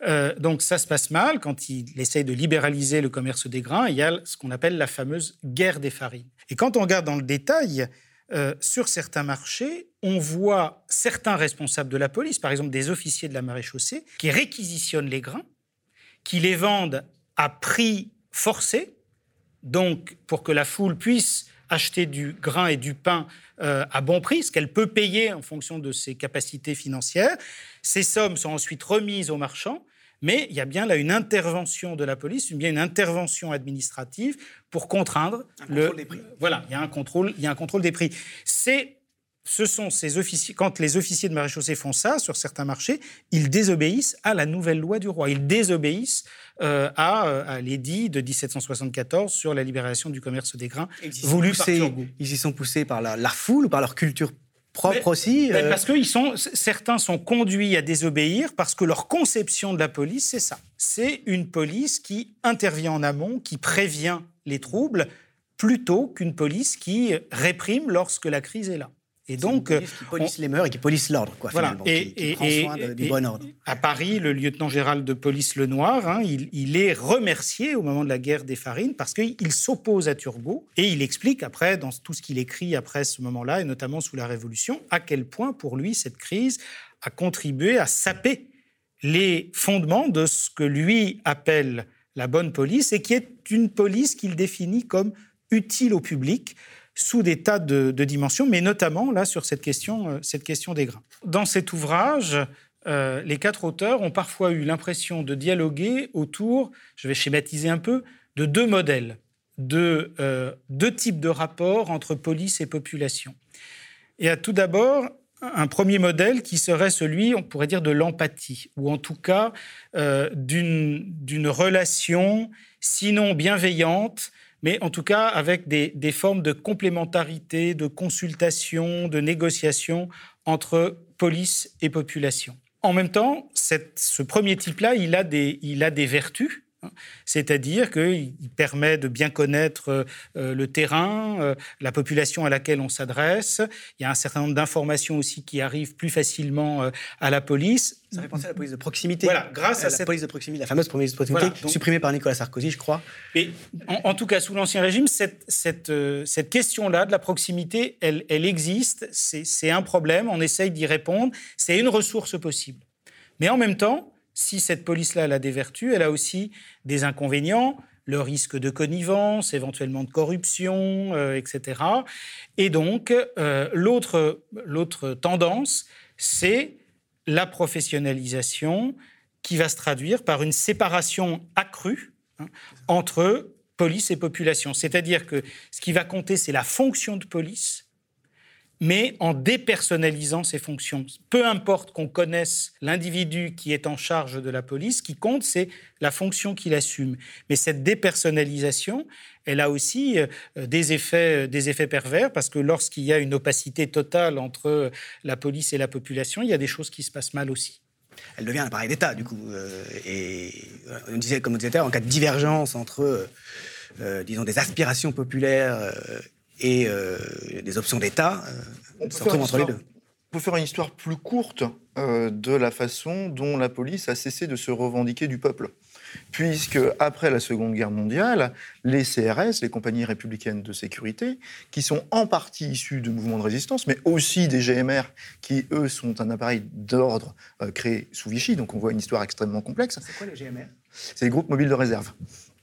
Euh, donc ça se passe mal quand il essaye de libéraliser le commerce des grains. Il y a ce qu'on appelle la fameuse guerre des farines. Et quand on regarde dans le détail, euh, sur certains marchés, on voit certains responsables de la police, par exemple des officiers de la maréchaussée, qui réquisitionnent les grains, qui les vendent à prix forcé, donc pour que la foule puisse acheter du grain et du pain euh, à bon prix, ce qu'elle peut payer en fonction de ses capacités financières. Ces sommes sont ensuite remises aux marchands mais il y a bien là une intervention de la police, bien une intervention administrative pour contraindre un le. Des prix. Voilà, il y a un contrôle, il y a un contrôle des prix. C'est ce sont ces officiers, quand les officiers de maréchaussée font ça sur certains marchés, ils désobéissent à la nouvelle loi du roi. Ils désobéissent euh, à, euh, à l'édit de 1774 sur la libération du commerce des grains, voulu par Ils y sont poussés par la, la, foule ou par leur culture propre aussi. Euh, parce que sont, certains sont conduits à désobéir parce que leur conception de la police, c'est ça. C'est une police qui intervient en amont, qui prévient les troubles, plutôt qu'une police qui réprime lorsque la crise est là. Et donc, qui police les mœurs et qui police l'ordre, quoi. Voilà. et, qui, prend soin du bon ordre. À Paris, le lieutenant général de police Lenoir, hein, il, il, est remercié au moment de la guerre des Farines parce qu'il s'oppose à Turgot et il explique après, dans tout ce qu'il écrit après ce moment-là, et notamment sous la Révolution, à quel point pour lui cette crise a contribué à saper les fondements de ce que lui appelle la bonne police et qui est une police qu'il définit comme utile au public sous des tas de, dimensions, mais notamment là sur cette question, euh, cette question des grains. Dans cet ouvrage, euh, les quatre auteurs ont parfois eu l'impression de dialoguer autour, je vais schématiser un peu, de deux modèles, de euh, deux types de rapports entre police et population. Et à tout d'abord un premier modèle qui serait celui, on pourrait dire, de l'empathie, ou en tout cas d'une relation, sinon bienveillante, mais en tout cas avec des, formes de complémentarité, de consultation, de négociation entre police et population. En même temps, ce premier type-là, il, a des, il a des vertus, C'est-à-dire qu'il permet de bien connaître euh, le terrain, euh, la population à laquelle on s'adresse. Il y a un certain nombre d'informations aussi qui arrivent plus facilement euh, à la police. Ça fait penser à la police de proximité. Voilà, grâce à la cette police de proximité, la fameuse police de proximité, Voilà, donc- supprimée par Nicolas Sarkozy, je crois. Et en, en tout cas, sous l'Ancien Régime, cette, cette, cette question-là de la proximité, elle, elle existe, c'est c'est un problème, on essaye d'y répondre, c'est une ressource possible. Mais en même temps, si cette police-là a des vertus, elle a aussi des inconvénients, le risque de connivence, éventuellement de corruption, euh, etc. Et donc, euh, l'autre l'autre tendance, c'est la professionnalisation qui va se traduire par une séparation accrue hein, entre police et population. C'est-à-dire que ce qui va compter, c'est la fonction de police, mais en dépersonnalisant ces fonctions. Peu importe qu'on connaisse l'individu qui est en charge de la police, ce qui compte, c'est la fonction qu'il assume. Mais cette dépersonnalisation, elle a aussi euh, des effets, des effets pervers, parce que lorsqu'il y a une opacité totale entre la police et la population, il y a des choses qui se passent mal aussi. Elle devient un appareil d'État, du coup. euh, et euh, on disait, comme on disait en cas de divergence entre, euh, euh, disons, des aspirations populaires euh, et euh, des options d'État, euh, On on peut se faire retrouve une entre les histoire- deux. On peut faire une histoire plus courte euh, de la façon dont la police a cessé de se revendiquer du peuple. Puisque, après la Seconde Guerre mondiale, les CRS, les compagnies républicaines de sécurité, qui sont en partie issues de mouvements de résistance, mais aussi des GMR, qui, eux, sont un appareil d'ordre euh, créé sous Vichy, donc on voit une histoire extrêmement complexe, C'est quoi les GMR c'est les groupes mobiles de réserve.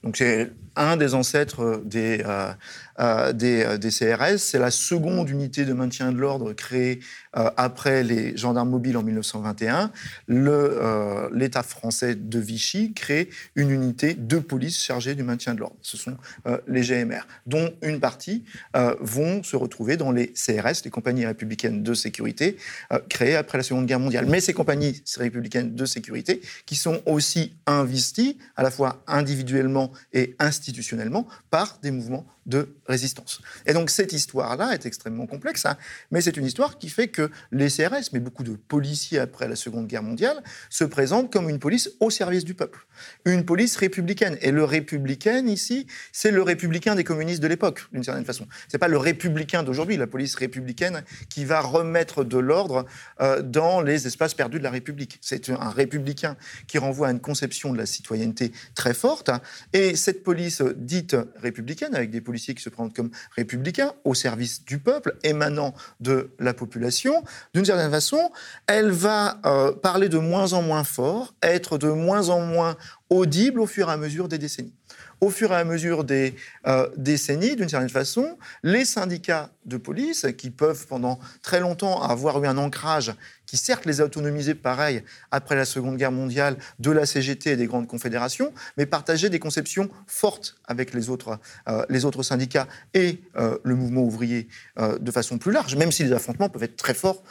Donc c'est un des ancêtres des, euh, des, euh, des CRS. C'est la seconde unité de maintien de l'ordre créée euh, après les gendarmes mobiles en 1921. Le, euh, L'État français de Vichy crée une unité de police chargée du maintien de l'ordre. Ce sont euh, les GMR, dont une partie euh, vont se retrouver dans les CRS, les compagnies républicaines de sécurité, euh, créées après la Seconde Guerre mondiale. Mais ces compagnies républicaines de sécurité, qui sont aussi investies, à la fois individuellement et institutionnellement, par des mouvements de résistance. Et donc cette histoire-là est extrêmement complexe, hein, mais c'est une histoire qui fait que les CRS, mais beaucoup de policiers après la Seconde Guerre mondiale, se présentent comme une police au service du peuple, une police républicaine. Et le républicain ici, c'est le républicain des communistes de l'époque, d'une certaine façon. C'est pas le républicain d'aujourd'hui, la police républicaine, qui va remettre de l'ordre euh, dans les espaces perdus de la République. C'est un républicain qui renvoie à une conception de la citoyenneté très forte. hein. Et cette police dite républicaine, avec des policiers qui se présentent comme républicains, au service du peuple, émanant de la population, d'une certaine façon, elle va euh, parler de moins en moins fort, être de moins en moins audible au fur et à mesure des décennies. Au fur et à mesure des euh, décennies, d'une certaine façon, les syndicats de police, qui peuvent pendant très longtemps avoir eu un ancrage qui certes les a autonomisés pareil après la Seconde Guerre mondiale de la CGT et des grandes confédérations, mais partageaient des conceptions fortes avec les autres, euh, les autres syndicats et euh, le mouvement ouvrier euh, de façon plus large, même si les affrontements peuvent être très forts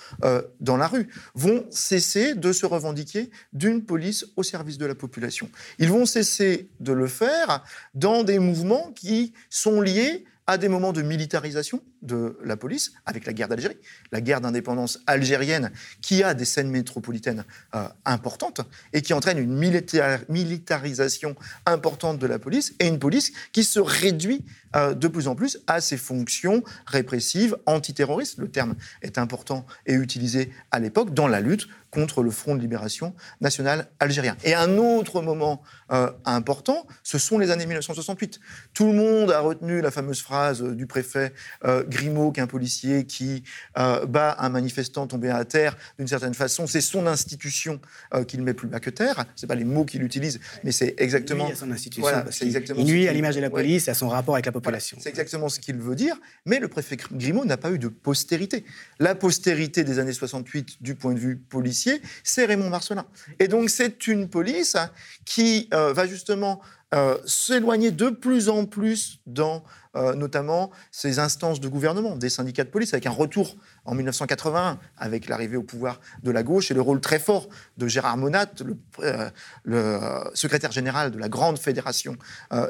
dans la rue, vont cesser de se revendiquer d'une police au service de la population. Ils vont cesser de le faire dans des mouvements qui sont liés à des moments de militarisation de la police, avec la guerre d'Algérie, la guerre d'indépendance algérienne, qui a des scènes métropolitaines euh, importantes et qui entraîne une milita- militarisation importante de la police et une police qui se réduit euh, de plus en plus à ses fonctions répressives, antiterroristes. Le terme est important et utilisé à l'époque dans la lutte contre le Front de libération nationale algérien. Et un autre moment euh, important, ce sont les années 1968. Tout le monde a retenu la fameuse phrase euh, du préfet euh, Grimaud qu'un policier qui euh, bat un manifestant tombé à terre, d'une certaine façon, c'est son institution qu'il met plus bas que terre. C'est pas les mots qu'il utilise, mais c'est exactement. Il nuit à son institution. Voilà, parce c'est qu'il- exactement Il ce nuit à l'image de la Ouais. police et à son rapport avec la population. c'est exactement ce qu'il veut dire, mais le préfet Grimaud n'a pas eu de postérité. La postérité des années 68 du point de vue policier, c'est Raymond Marcelin. Et donc c'est une police qui euh, va justement euh, s'éloigner de plus en plus dans euh, notamment ces instances de gouvernement, des syndicats de police, avec un retour en 1981, avec l'arrivée au pouvoir de la gauche et le rôle très fort de Gérard Monat, le, euh, le, secrétaire général de la grande fédération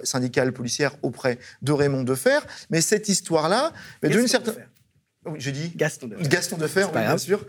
syndicale policière auprès de Raymond Defer. Mais cette histoire-là, d'une certaine... Defer. Oui, je dis Gaston de Gaston Defer, oui, bien sûr.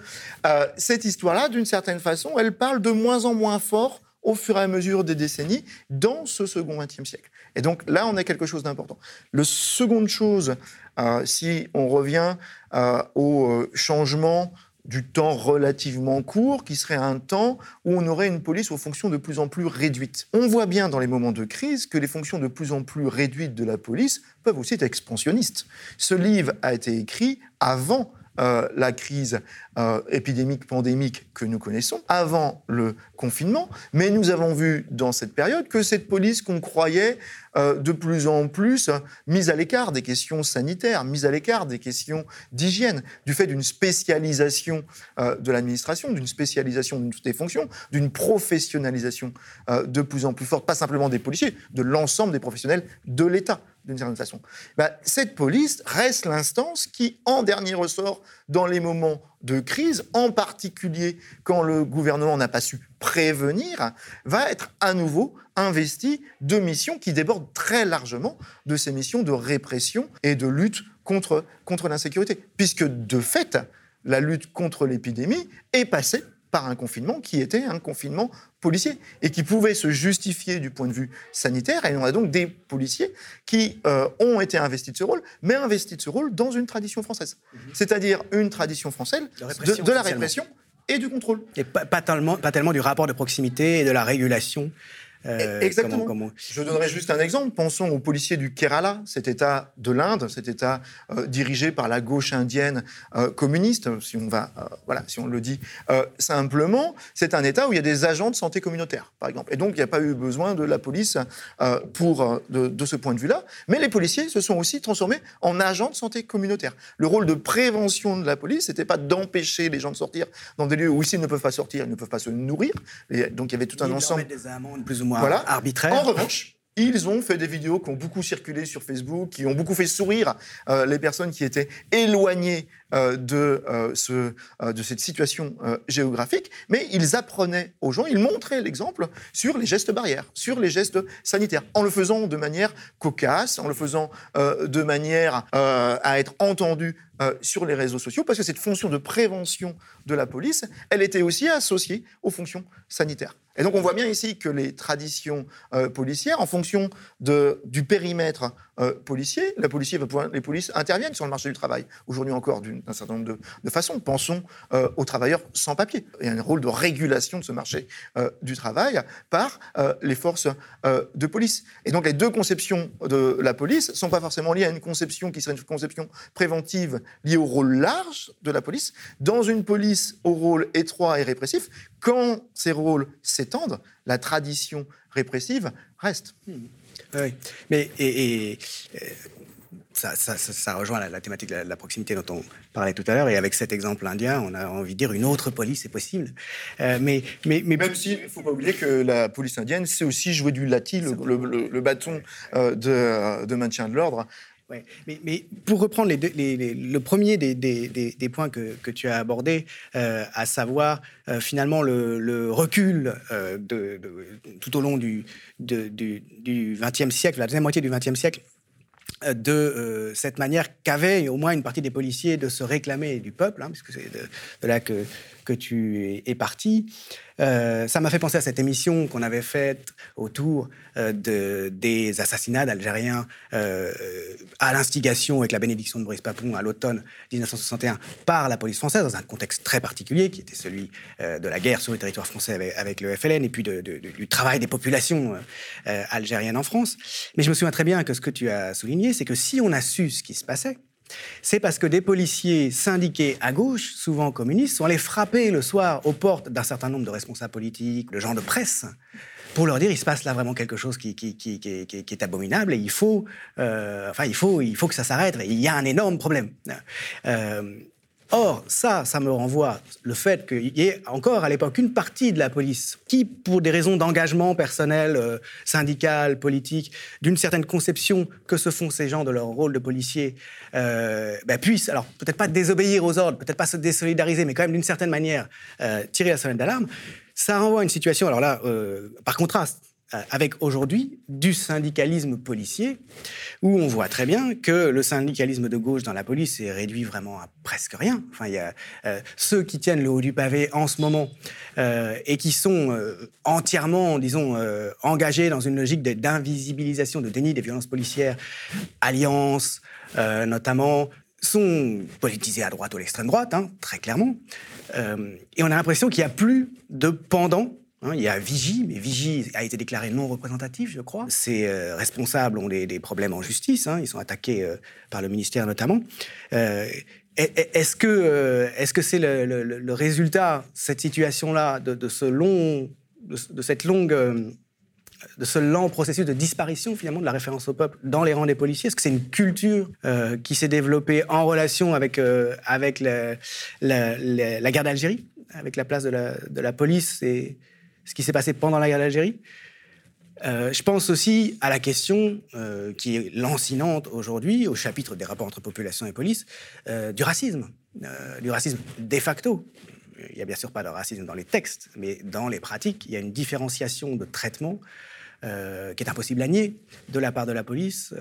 Euh, cette histoire-là, d'une certaine façon, elle parle de moins en moins fort au fur et à mesure des décennies dans ce second XXe siècle. Et donc là, on a quelque chose d'important. La seconde chose, euh, si on revient euh, au changement du temps relativement court, qui serait un temps où on aurait une police aux fonctions de plus en plus réduites. On voit bien dans les moments de crise que les fonctions de plus en plus réduites de la police peuvent aussi être expansionnistes. Ce livre a été écrit avant euh, la crise euh, épidémique, pandémique que nous connaissons, avant le confinement. Mais nous avons vu dans cette période que cette police qu'on croyait euh, de plus en plus mise à l'écart des questions sanitaires, mise à l'écart des questions d'hygiène, du fait d'une spécialisation de l'administration, d'une spécialisation de toutes les fonctions, d'une professionnalisation de plus en plus forte, pas simplement des policiers, de l'ensemble des professionnels de l'État d'une certaine façon. Bah, cette police reste l'instance qui, en dernier ressort, dans les moments de crise, en particulier quand le gouvernement n'a pas su prévenir, va être à nouveau investie de missions qui débordent très largement de ces missions de répression et de lutte contre, contre l'insécurité. Puisque, de fait, la lutte contre l'épidémie est passée par un confinement qui était un confinement policier et qui pouvait se justifier du point de vue sanitaire. Et on a donc des policiers qui euh, ont été investis de ce rôle, mais investis de ce rôle dans une tradition française. Mhm. C'est-à-dire une tradition française de, la répression et du contrôle. Et pas, pas, tellement, pas tellement du rapport de proximité et de la régulation euh, Exactement. Je donnerai juste un exemple. Pensons aux policiers du Kerala, cet État de l'Inde, cet État euh, dirigé par la gauche indienne euh, communiste, si on va, voilà, si on le dit simplement. C'est un État où il y a des agents de santé communautaire, par exemple. Et donc, il n'y a pas eu besoin de la police pour de, de, ce point de vue-là. Mais les policiers se sont aussi transformés en agents de santé communautaire. Le rôle de prévention de la police, n'était pas d'empêcher les gens de sortir dans des lieux où ils ne peuvent pas sortir, ils ne peuvent pas se nourrir. Et donc, il y avait tout un ensemble. des amendes plus ou moins voilà. arbitraire. En revanche, ils ont fait des vidéos qui ont beaucoup circulé sur Facebook, qui ont beaucoup fait sourire euh, les personnes qui étaient éloignées de, euh, ce, de cette situation géographique, mais ils apprenaient aux gens, ils montraient l'exemple sur les gestes barrières, sur les gestes sanitaires, en le faisant de manière cocasse, en le faisant de manière à être entendu sur les réseaux sociaux, parce que cette fonction de prévention de la police, elle était aussi associée aux fonctions sanitaires. Et donc on voit bien ici que les traditions euh, policières, en fonction du périmètre euh, policier, la policier va interviennent sur le marché du travail, aujourd'hui encore d'un certain nombre de, façons. Pensons euh, aux travailleurs sans papier. Il y a un rôle de régulation de ce marché du travail par les forces de police. Et donc les deux conceptions de la police ne sont pas forcément liées à une conception qui serait une conception préventive liée au rôle large de la police. Dans une police au rôle étroit et répressif, quand ces rôles s'étendent, la tradition répressive reste. Hmm. Oui, mais et, euh, ça, rejoint la, thématique de la, proximité dont on parlait tout à l'heure. Et avec cet exemple indien, on a envie de dire une autre police est possible. Euh, mais, mais, Même s'il ne faut pas oublier que la police indienne, c'est aussi jouer du latis, le, bâton euh, de, maintien de l'ordre. Mais, pour reprendre le premier des, points que, tu as abordé, euh, à savoir euh, finalement le, recul euh, tout au long du, du, XXe siècle, la deuxième moitié du XXe siècle, de cette manière qu'avait au moins une partie des policiers de se réclamer du peuple, hein, puisque c'est de, là que, que tu es parti. Euh, ça m'a fait penser à cette émission qu'on avait faite autour euh, de, des assassinats d'Algériens euh, à l'instigation avec la bénédiction de Brice Papon à l'automne 1961 par la police française, dans un contexte très particulier qui était celui de la guerre sur le territoire français avec, le FLN et puis du travail des populations algériennes en France. Mais je me souviens très bien que ce que tu as souligné, c'est que si on a su ce qui se passait, c'est parce que des policiers syndiqués à gauche, souvent communistes, sont allés frapper le soir aux portes d'un certain nombre de responsables politiques, de gens de presse, pour leur dire il se passe là vraiment quelque chose qui, est abominable et il faut, euh, enfin, il faut, il faut que ça s'arrête. Il y a un énorme problème. Euh, Or, ça, ça me renvoie le fait qu'il y ait encore à l'époque une partie de la police qui, pour des raisons d'engagement personnel, euh, syndical, politique, d'une certaine conception que se font ces gens de leur rôle de policier, euh, puisse, alors peut-être pas désobéir aux ordres, peut-être pas se désolidariser, mais quand même d'une certaine manière euh, tirer la sonnette d'alarme, ça renvoie à une situation, alors là, par contraste, euh, avec aujourd'hui du syndicalisme policier, où on voit très bien que le syndicalisme de gauche dans la police est réduit vraiment à presque rien. Enfin, il y a euh, ceux qui tiennent le haut du pavé en ce moment euh, et qui sont entièrement, disons, engagés dans une logique d'invisibilisation, de déni des violences policières, Alliance notamment, sont politisés à droite ou à l'extrême droite, hein, très clairement. et on a l'impression qu'il n'y a plus de pendant il y a Vigie, mais Vigie a été déclaré non représentatif, je crois. Ces euh, responsables ont des, problèmes en justice, hein, ils sont attaqués euh, par le ministère notamment. Euh, est-ce que est-ce que c'est le, résultat, cette situation-là, de, ce long, de, cette longue de ce lent processus de disparition finalement de la référence au peuple dans les rangs des policiers? Est-ce que c'est une culture qui s'est développée en relation avec, avec la, la, guerre d'Algérie, avec la place de la, de la police et, ce qui s'est passé pendant la guerre d'Algérie. Euh, je pense aussi à la question euh, qui est lancinante aujourd'hui, au chapitre des rapports entre population et police, euh, du racisme, du racisme de facto. Il n'y a bien sûr pas de racisme dans les textes, mais dans les pratiques, il y a une différenciation de traitement qui est impossible à nier de la part de la police,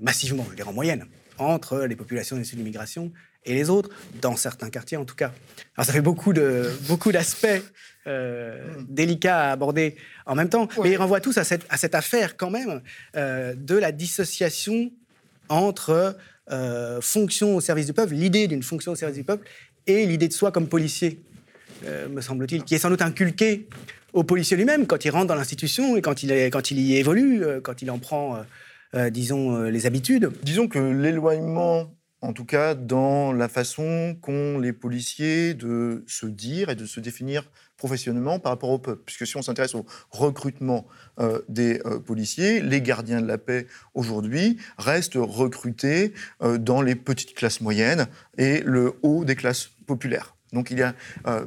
massivement, je dire en moyenne, entre les populations issues de l'immigration et les autres, dans certains quartiers en tout cas. Alors ça fait beaucoup d'aspects euh, hmm. délicats à aborder en même temps, mais ils renvoient tous à cette, à cette affaire quand même euh, de la dissociation entre euh, fonction au service du peuple, l'idée d'une fonction au service du peuple, et l'idée de soi comme policier, me semble-t-il, qui est sans doute inculquée au policier lui-même quand il rentre dans l'institution et quand il, est, quand il y évolue, quand il en prend, disons, les habitudes. Disons que l'éloignement en tout cas dans la façon qu'ont les policiers de se dire et de se définir par rapport au peuple. Puisque si on s'intéresse au recrutement euh, des euh, policiers, les gardiens de la paix aujourd'hui restent recrutés euh, dans les petites classes moyennes et le haut des classes populaires. Donc il y a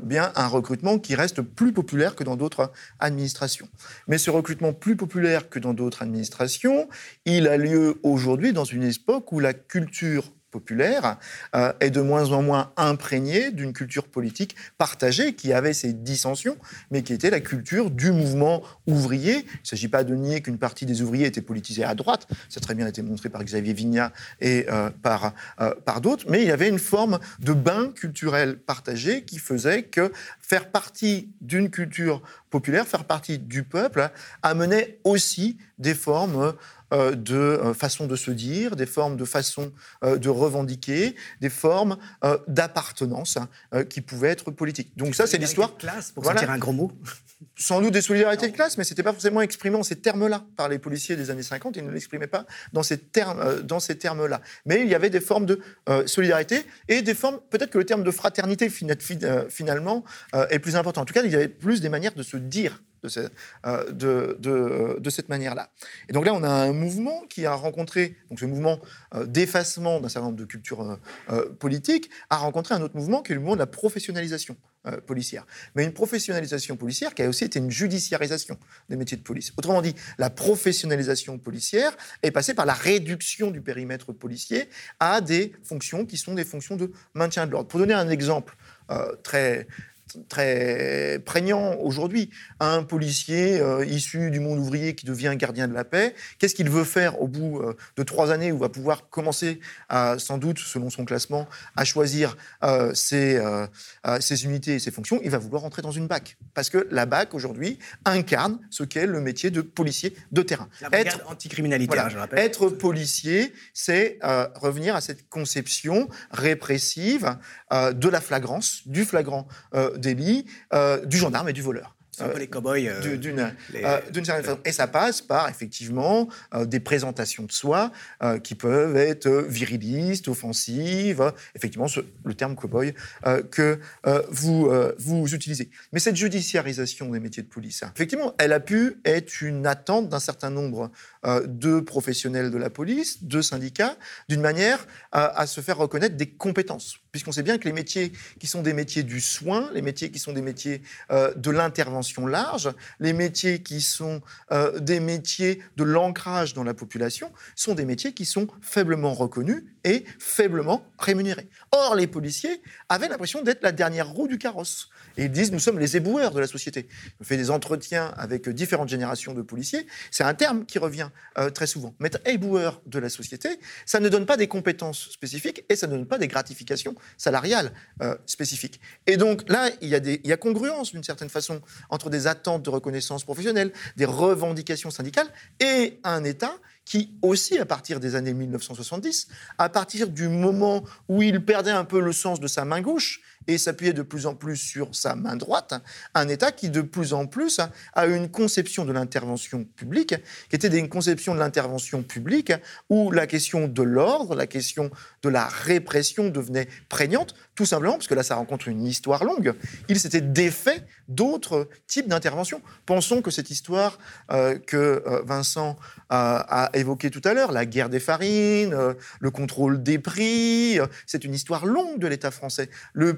bien un recrutement qui reste plus populaire que dans d'autres administrations. Mais ce recrutement plus populaire que dans d'autres administrations, il a lieu aujourd'hui dans une époque où la culture populaire euh, est de moins en moins imprégné d'une culture politique partagée qui avait ses dissensions, mais qui était la culture du mouvement ouvrier. Il ne s'agit pas de nier qu'une partie des ouvriers était politisée à droite, ça a très bien été montré par Xavier Vignat et euh, par, euh, par d'autres, mais il y avait une forme de bain culturel partagé qui faisait que faire partie d'une culture populaire, faire partie du peuple, amenait aussi des formes euh, de euh, façon de se dire, des formes de façon euh, de revendiquer, des formes d'appartenance hein, qui pouvaient être politiques. Donc ça, c'est l'histoire. classe, pour voilà. un gros mot? Sans doute des solidarités de classe, mais c'était pas forcément exprimé en ces termes-là par les policiers des années 50. Ils ne l'exprimaient pas dans ces termes, dans ces termes-là. Mais il y avait des formes de solidarité et des formes. Peut-être que le terme de fraternité finalement est plus important. En tout cas, il y avait plus des manières de se dire euh, de, de, de, cette manière-là. Et donc là, on a un mouvement qui a rencontré, donc ce mouvement euh, d'effacement d'un certain nombre de cultures euh, politiques, a rencontré un autre mouvement qui est le mouvement de la professionnalisation policière. Mais une professionnalisation policière qui a aussi été une judiciarisation des métiers de police. Autrement dit, la professionnalisation policière est passée par la réduction du périmètre policier à des fonctions qui sont des fonctions de maintien de l'ordre. Pour donner un exemple très, très prégnant aujourd'hui. Un policier euh, issu du monde ouvrier qui devient gardien de la paix, qu'est-ce qu'il veut faire au bout euh, de trois années où il va pouvoir commencer, à, sans doute, selon son classement, à choisir euh, ses, ses, unités et ses fonctions? Il va vouloir entrer dans une BAC. Parce que la BAC, aujourd'hui, incarne ce qu'est le métier de policier de terrain. être anticriminalité, hein, je rappelle. Être policier, c'est revenir à cette conception répressive de la flagrance, du flagrant délit euh, du gendarme et du voleur. un peu les cow-boys. Euh, euh, d'une certaine façon. Et ça passe par, effectivement, des présentations de soi qui peuvent être virilistes, offensives, effectivement, le terme cow-boy que vous, vous utilisez. Mais cette judiciarisation des métiers de police, effectivement, elle a pu être une attente d'un certain nombre de professionnels de la police, de syndicats, d'une manière à se faire reconnaître des compétences puisqu'on sait bien que les métiers qui sont des métiers du soin, les métiers qui sont des métiers euh, de l'intervention large, les métiers qui sont euh, des métiers de l'ancrage dans la population, sont des métiers qui sont faiblement reconnus et faiblement rémunérés. Or, les policiers avaient l'impression d'être la dernière roue du carrosse. Et ils disent, nous sommes les éboueurs de la société. On fait des entretiens avec différentes générations de policiers. C'est un terme qui revient euh, très souvent. Mais être éboueur de la société, ça ne donne pas des compétences spécifiques et ça ne donne pas des gratifications salariales euh, spécifiques. Et donc là, il y a, des, il y a congruence d'une certaine façon entre des attentes de reconnaissance professionnelle, des revendications syndicales et un État qui aussi, à partir des années 1970, à partir du moment où il perdait un peu le sens de sa main gauche et s'appuyait de plus en plus sur sa main droite, un État qui de plus en plus a une conception de l'intervention publique, qui était une conception de l'intervention publique où la question de l'ordre, la question de la répression devenait prégnante, tout simplement parce que là, ça rencontre une histoire longue. Il s'était défait d'autres types d'interventions. Pensons que cette histoire euh, que euh, Vincent a évoquée tout à l'heure, la guerre des farines, euh, le contrôle des prix, c'est une histoire longue de l'État français.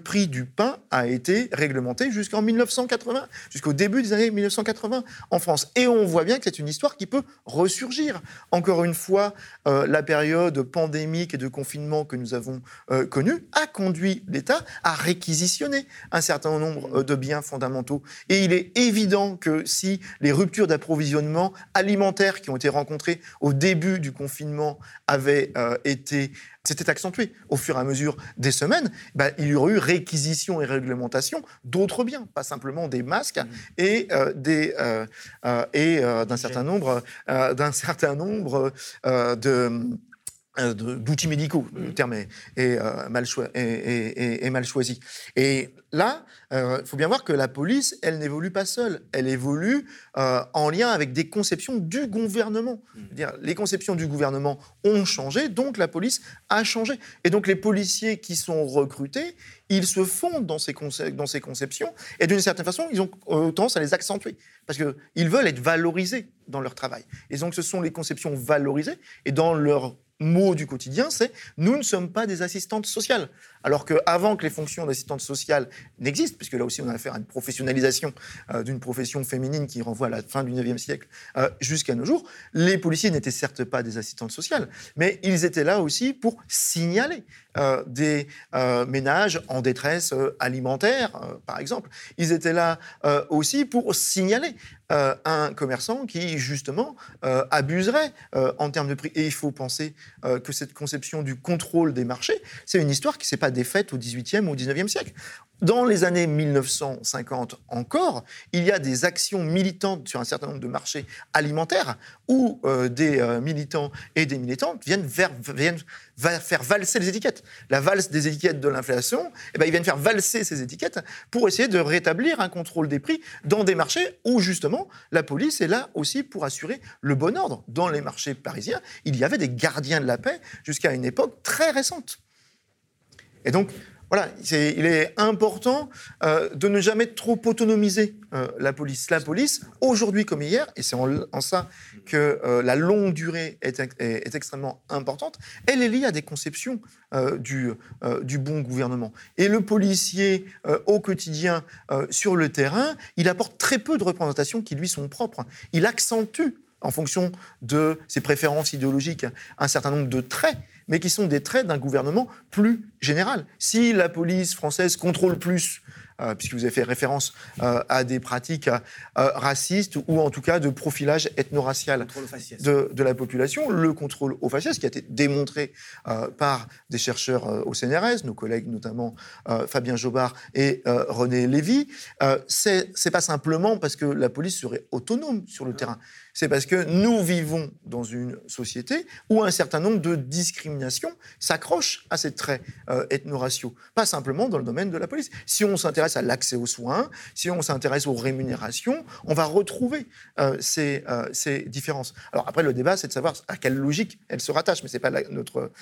Prix du pain a été réglementé jusqu'en 1980, jusqu'au début des années 1980 en France. Et on voit bien que c'est une histoire qui peut ressurgir. Encore une fois, euh, la période pandémique et de confinement que nous avons euh, connue a conduit l'État à réquisitionner un certain nombre euh, de biens fondamentaux. Et il est évident que si les ruptures d'approvisionnement alimentaire qui ont été rencontrées au début du confinement avaient été s'était accentué. Au fur et à mesure des semaines, bah, il y aurait eu réquisition et réglementation d'autres biens, pas simplement des masques et euh, des euh, euh, et d'un certain nombre d'un certain nombre de d'outils médicaux. Le mmh. terme est, mal, mal, choisi. Et là, il euh, faut bien voir que la police, elle n'évolue pas seule. Elle évolue euh, en lien avec des conceptions du gouvernement. Mmh. les conceptions du gouvernement ont changé, donc la police a changé. Et donc les policiers qui sont recrutés, ils se fondent dans ces, dans ces conceptions et d'une certaine façon, ils ont euh, tendance à les accentuer parce qu'ils veulent être valorisés dans leur travail. Et donc ce sont les conceptions valorisées et dans leur mot du quotidien, c'est nous ne sommes pas des assistantes sociales. Alors qu'avant que les fonctions d'assistante sociale n'existent, puisque là aussi on a affaire à une professionnalisation euh, d'une profession féminine qui renvoie à la fin du 19e siècle euh, jusqu'à nos jours, les policiers n'étaient certes pas des assistantes sociales, mais ils étaient là aussi pour signaler euh, des ménages en détresse alimentaire, par exemple. Ils étaient là aussi pour signaler un commerçant qui, justement, abuserait en termes de prix. Et il faut penser que cette conception du contrôle des marchés, c'est une histoire qui s'est pas défaite au XVIIIe ou au XIXe siècle. Dans les années 1950 encore, il y a des actions militantes sur un certain nombre de marchés alimentaires où euh, des euh, militants et des militantes viennent, faire valser les étiquettes. La valse des étiquettes de l'inflation, eh ben, ils viennent faire valser ces étiquettes pour essayer de rétablir un contrôle des prix dans des marchés où justement la police est là aussi pour assurer le bon ordre. Dans les marchés parisiens, il y avait des gardiens de la paix jusqu'à une époque très récente. Et donc, voilà, il est important euh, de ne jamais trop autonomiser euh, la police. La police, aujourd'hui comme hier, et c'est en, ça que euh, la longue durée est, extrêmement importante, elle est liée à des conceptions du, bon gouvernement. Et le policier, au quotidien, sur le terrain, il apporte très peu de représentations qui lui sont propres. Il accentue, en fonction de ses préférences idéologiques, un certain nombre de traits mais qui sont des traits d'un gouvernement plus général. Si la police française contrôle plus euh, puisque vous avez fait référence euh, à des pratiques euh, racistes ou en tout cas de profilage ethno-racial de, de, la population. Le contrôle au faciès, qui a été démontré par des chercheurs au CNRS, nos collègues notamment Fabien Jobard et René Lévy, c'est pas simplement parce que la police serait autonome sur le terrain c'est parce que nous vivons dans une société où un certain nombre de discriminations s'accrochent à ces traits euh, ethno-raciaux, pas simplement dans le domaine de la police. Si on s'intéresse à l'accès aux soins, si on s'intéresse aux rémunérations, on va retrouver euh, ces, euh, ces, différences. Alors après, le débat, c'est de savoir à quelle logique elles se rattachent, mais ce n'est pas notre,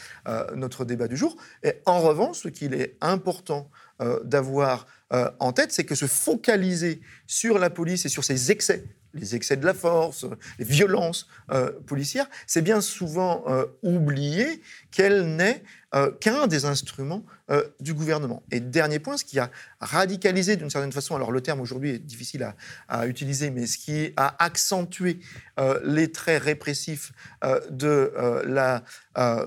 notre débat du jour. Et en revanche, ce qu'il est important d'avoir en tête, c'est que se focaliser sur la police et sur ses excès les excès de la force, les violences euh, policières, c'est bien souvent euh, oublié qu'elle n'est euh, qu'un des instruments du gouvernement. Et dernier point, ce qui a radicalisé d'une certaine façon, alors le terme aujourd'hui est difficile à, utiliser, mais ce qui a accentué les traits répressifs de la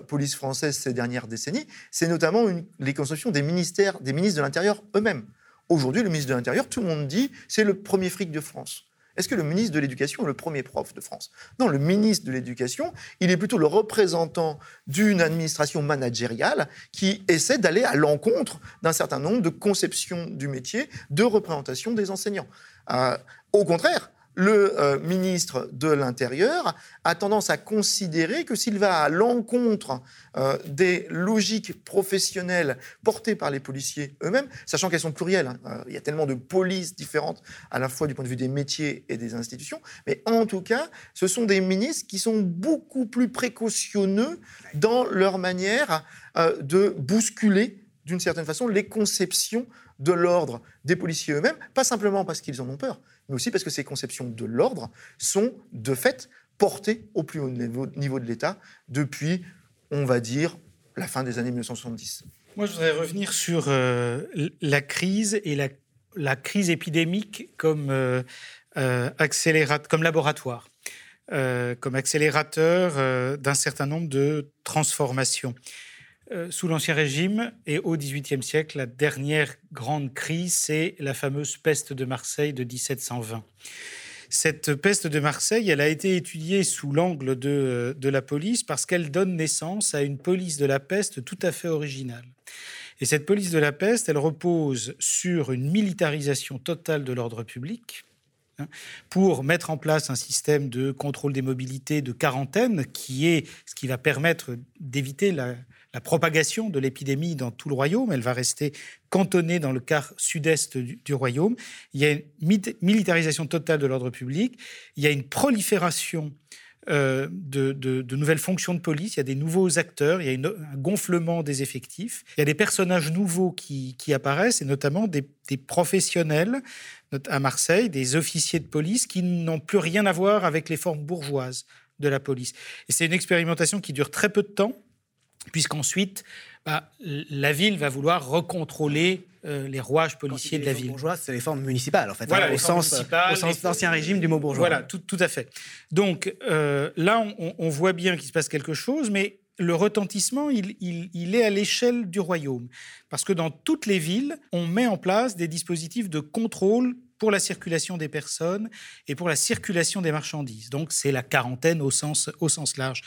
police française ces dernières décennies, c'est notamment les conceptions des ministères, des ministres de l'Intérieur eux-mêmes. Aujourd'hui, le ministre de l'Intérieur, tout le monde dit, c'est le premier fric de France. Est-ce que le ministre de l'Éducation est le premier prof de France? Non, le ministre de l'Éducation, il est plutôt le représentant d'une administration managériale qui essaie d'aller à l'encontre d'un certain nombre de conceptions du métier, de représentation des enseignants. Euh, au contraire, le euh, ministre de l'Intérieur a tendance à considérer que s'il va à l'encontre euh, des logiques professionnelles portées par les policiers eux-mêmes, sachant qu'elles sont plurielles, hein, euh, il y a tellement de polices différentes à la fois du point de vue des métiers et des institutions, mais en tout cas, ce sont des ministres qui sont beaucoup plus précautionneux dans leur manière de bousculer d'une certaine façon les conceptions de l'ordre des policiers eux-mêmes, pas simplement parce qu'ils en ont peur, mais aussi parce que ces conceptions de l'ordre sont de fait portées au plus haut niveau, de l'État depuis, on va dire, la fin des années 1970. Moi, je voudrais revenir sur euh, la crise et la, crise épidémique comme, euh, euh laboratoire, comme accélérateur d'un certain nombre de transformations. Sous l'Ancien Régime et au XVIIIe siècle, la dernière grande crise, c'est la fameuse peste de Marseille de 1720. Cette peste de Marseille, elle a été étudiée sous l'angle de, de, la police parce qu'elle donne naissance à une police de la peste tout à fait originale. Et cette police de la peste, elle repose sur une militarisation totale de l'ordre public hein, pour mettre en place un système de contrôle des mobilités de quarantaine qui est ce qui va permettre d'éviter la, la propagation de l'épidémie dans tout le royaume. Elle va rester cantonnée dans le quart sud-est du, royaume. Il y a une militarisation totale de l'ordre public. Il y a une prolifération euh, de, nouvelles fonctions de police, il y a des nouveaux acteurs, il y a un gonflement des effectifs, il y a des personnages nouveaux qui, apparaissent, et notamment des, des, professionnels à Marseille, des officiers de police qui n'ont plus rien à voir avec les formes bourgeoises de la police. Et c'est une expérimentation qui dure très peu de temps, puisqu'ensuite, bah, la ville va vouloir recontrôler euh, les rouages policiers de la ville. Bourgeois, c'est les formes municipales, en fait, hein, au, sens, au sens d'ancien régime du mot bourgeois. Voilà, tout, tout à fait. Donc euh, là, on, voit bien qu'il se passe quelque chose, mais le retentissement, il, il est à l'échelle du royaume. Parce que dans toutes les villes, on met en place des dispositifs de contrôle pour la circulation des personnes et pour la circulation des marchandises. Donc c'est la quarantaine au sens, au sens large.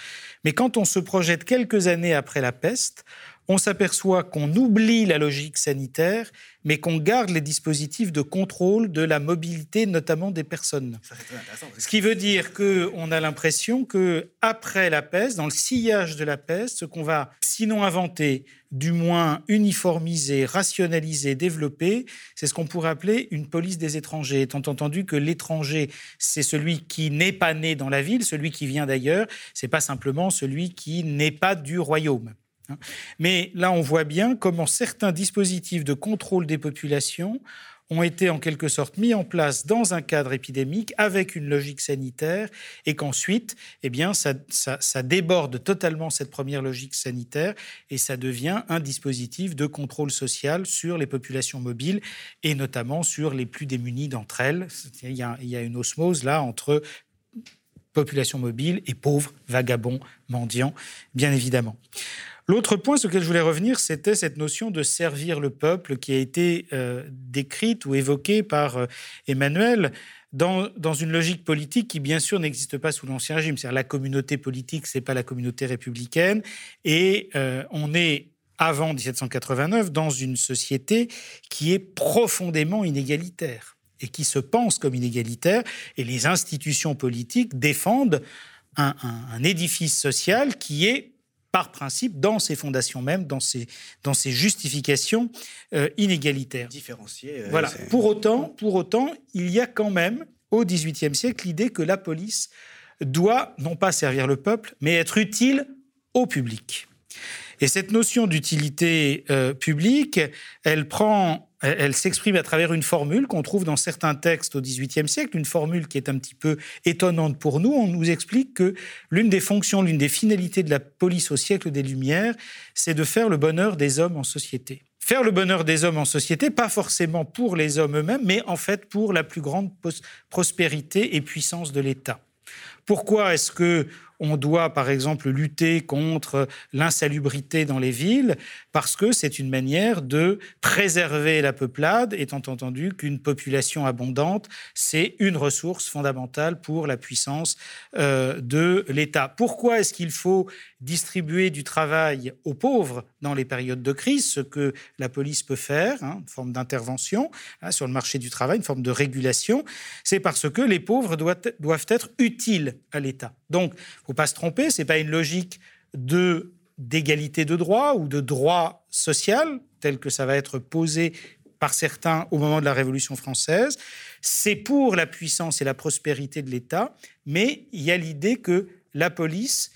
Mais quand on se projette quelques années après la peste, on s'aperçoit qu'on oublie la logique sanitaire, mais qu'on garde les dispositifs de contrôle de la mobilité, notamment des personnes. Ce qui veut dire qu'on a l'impression que après la peste, dans le sillage de la peste, ce qu'on va sinon inventer, du moins uniformiser, rationaliser, développer, c'est ce qu'on pourrait appeler une police des étrangers, étant entendu que l'étranger, c'est celui qui n'est pas né dans la ville, celui qui vient d'ailleurs, c'est pas simplement celui qui n'est pas du royaume. Hein. Mais là, on voit bien comment certains dispositifs de contrôle des populations ont été en quelque sorte mis en place dans un cadre épidémique avec une logique sanitaire et qu'ensuite, eh bien, ça, déborde totalement cette première logique sanitaire et ça devient un dispositif de contrôle social sur les populations mobiles et notamment sur les plus démunies d'entre elles. Il y, a, il y a une osmose là entre population mobile et pauvres, vagabonds, mendiants, bien évidemment. L'autre point sur lequel je voulais revenir, c'était cette notion de servir le peuple qui a été euh, décrite ou évoquée par euh, Emmanuel dans, une logique politique qui, bien sûr, n'existe pas sous l'Ancien Régime. C'est-à-dire la communauté politique, c'est pas la communauté républicaine. Et euh, on est, avant 1789, dans une société qui est profondément inégalitaire et qui se pense comme inégalitaire. Et les institutions politiques défendent un édifice social qui est par principe dans ses fondations même, dans ses, dans ses justifications euh, inégalitaires. Différenciées. Euh, voilà. Pour autant, pour autant, il y a quand même au XVIIIe siècle l'idée que la police doit non pas servir le peuple, mais être utile au public. Et cette notion d'utilité euh, publique, elle prend elle s'exprime à travers une formule qu'on trouve dans certains textes au XVIIIe siècle, une formule qui est un petit peu étonnante pour nous. On nous explique que l'une des fonctions, l'une des finalités de la police au siècle des Lumières, c'est de faire le bonheur des hommes en société. Faire le bonheur des hommes en société, pas forcément pour les hommes eux-mêmes, mais en fait pour la plus grande prospérité et puissance de l'État. Pourquoi est-ce que on doit, par exemple, lutter contre l'insalubrité dans les villes parce que c'est une manière de préserver la peuplade, étant entendu qu'une population abondante, c'est une ressource fondamentale pour la puissance euh, de l'État. Pourquoi est-ce qu'il faut distribuer du travail aux pauvres dans les périodes de crise, ce que la police peut faire, hein, une forme d'intervention hein, sur le marché du travail, une forme de régulation C'est parce que les pauvres doivent, doivent être utiles à l'État. Donc, faut pas se tromper, ce n'est pas une logique de d'égalité de droit ou de droit social, tel que ça va être posé par certains au moment de la Révolution française. C'est pour la puissance et la prospérité de l'État, mais il y a l'idée que la police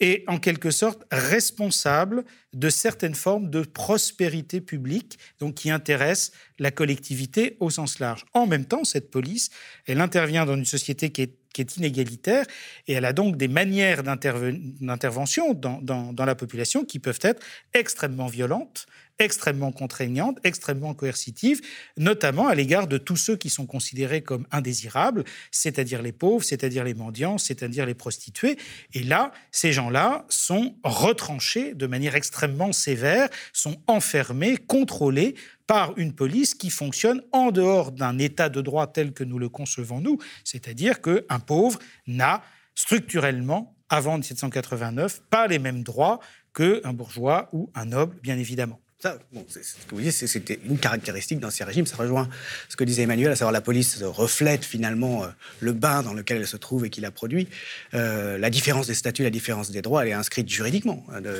est en quelque sorte responsable de certaines formes de prospérité publique, donc qui intéressent la collectivité au sens large. En même temps, cette police, elle intervient dans une société qui est inégalitaire, et elle a donc des manières d'intervention dans, la population qui peuvent être extrêmement violentes, extrêmement contraignantes, extrêmement coercitives, notamment à l'égard de tous ceux qui sont considérés comme indésirables, c'est-à-dire les pauvres, c'est-à-dire les mendiants, c'est-à-dire les prostituées. Et là, ces gens-là sont retranchés de manière extrêmement sévère, sont enfermés, contrôlés par une police qui fonctionne en dehors d'un état de droit tel que nous le concevons nous, c'est-à-dire qu'un pauvre n'a structurellement, avant 1789, pas les mêmes droits qu'un bourgeois ou un noble, bien évidemment. Ça, bon, ce que vous dites, c'était une caractéristique d'ancien régime. Ça rejoint ce que disait Emmanuel, à savoir la police reflète finalement euh, le bain dans lequel elle se trouve et qui la produit. Euh, la différence des statuts, la différence des droits, elle est inscrite juridiquement hein, de,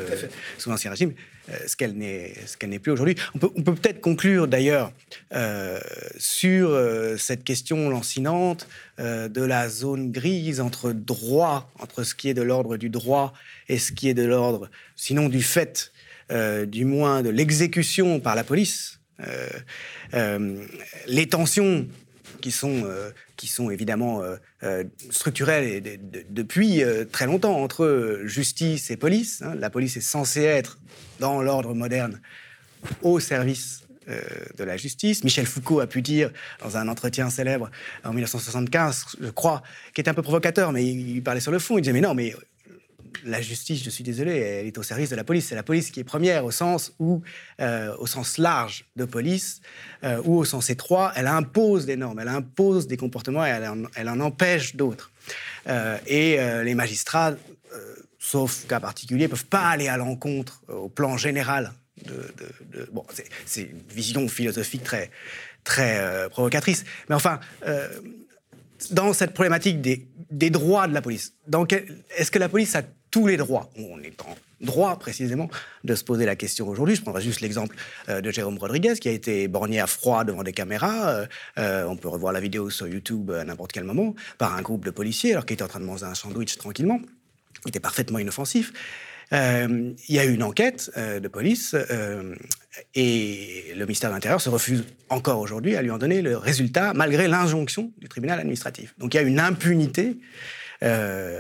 sous l'ancien régime, euh, ce qu'elle n'est, ce qu'elle n'est plus aujourd'hui. On peut, on peut peut-être conclure d'ailleurs sur cette question lancinante de la zone grise entre droit, entre ce qui est de l'ordre du droit et ce qui est de l'ordre, sinon du fait euh, du moins de l'exécution par la police, euh, euh, les tensions qui sont, qui sont évidemment structurelles et depuis très longtemps entre justice et police. Hein. La police est censée être, dans l'ordre moderne, au service de la justice. Michel Foucault a pu dire dans un entretien célèbre en 1975, je crois, qui était un peu provocateur, mais il parlait sur le fond. Il disait mais non, mais la justice, je suis désolé, elle est au service de la police. C'est la police qui est première au sens où, euh, au sens large de police, euh, ou au sens étroit, elle impose des normes, elle impose des comportements et elle en, empêche d'autres. Euh, et les magistrats, sauf cas particulier, peuvent pas aller à l'encontre au plan général de, bon, c'est une vision philosophique très très provocatrice, mais enfin dans cette problématique des, des, droits de la police, est-ce que la police a tous les droits. On est en droit précisément de se poser la question aujourd'hui. Je prendrai juste l'exemple euh, de Jérôme Rodriguez qui a été borgné à froid devant des caméras. Euh, euh, on peut revoir la vidéo sur YouTube à n'importe quel moment par un groupe de policiers alors qu'il était en train de manger un sandwich tranquillement. Il était parfaitement inoffensif. il y a eu une enquête de police et le ministère de l'Intérieur se refuse encore aujourd'hui à lui en donner le résultat malgré l'injonction du tribunal administratif. Donc il y a une impunité euh,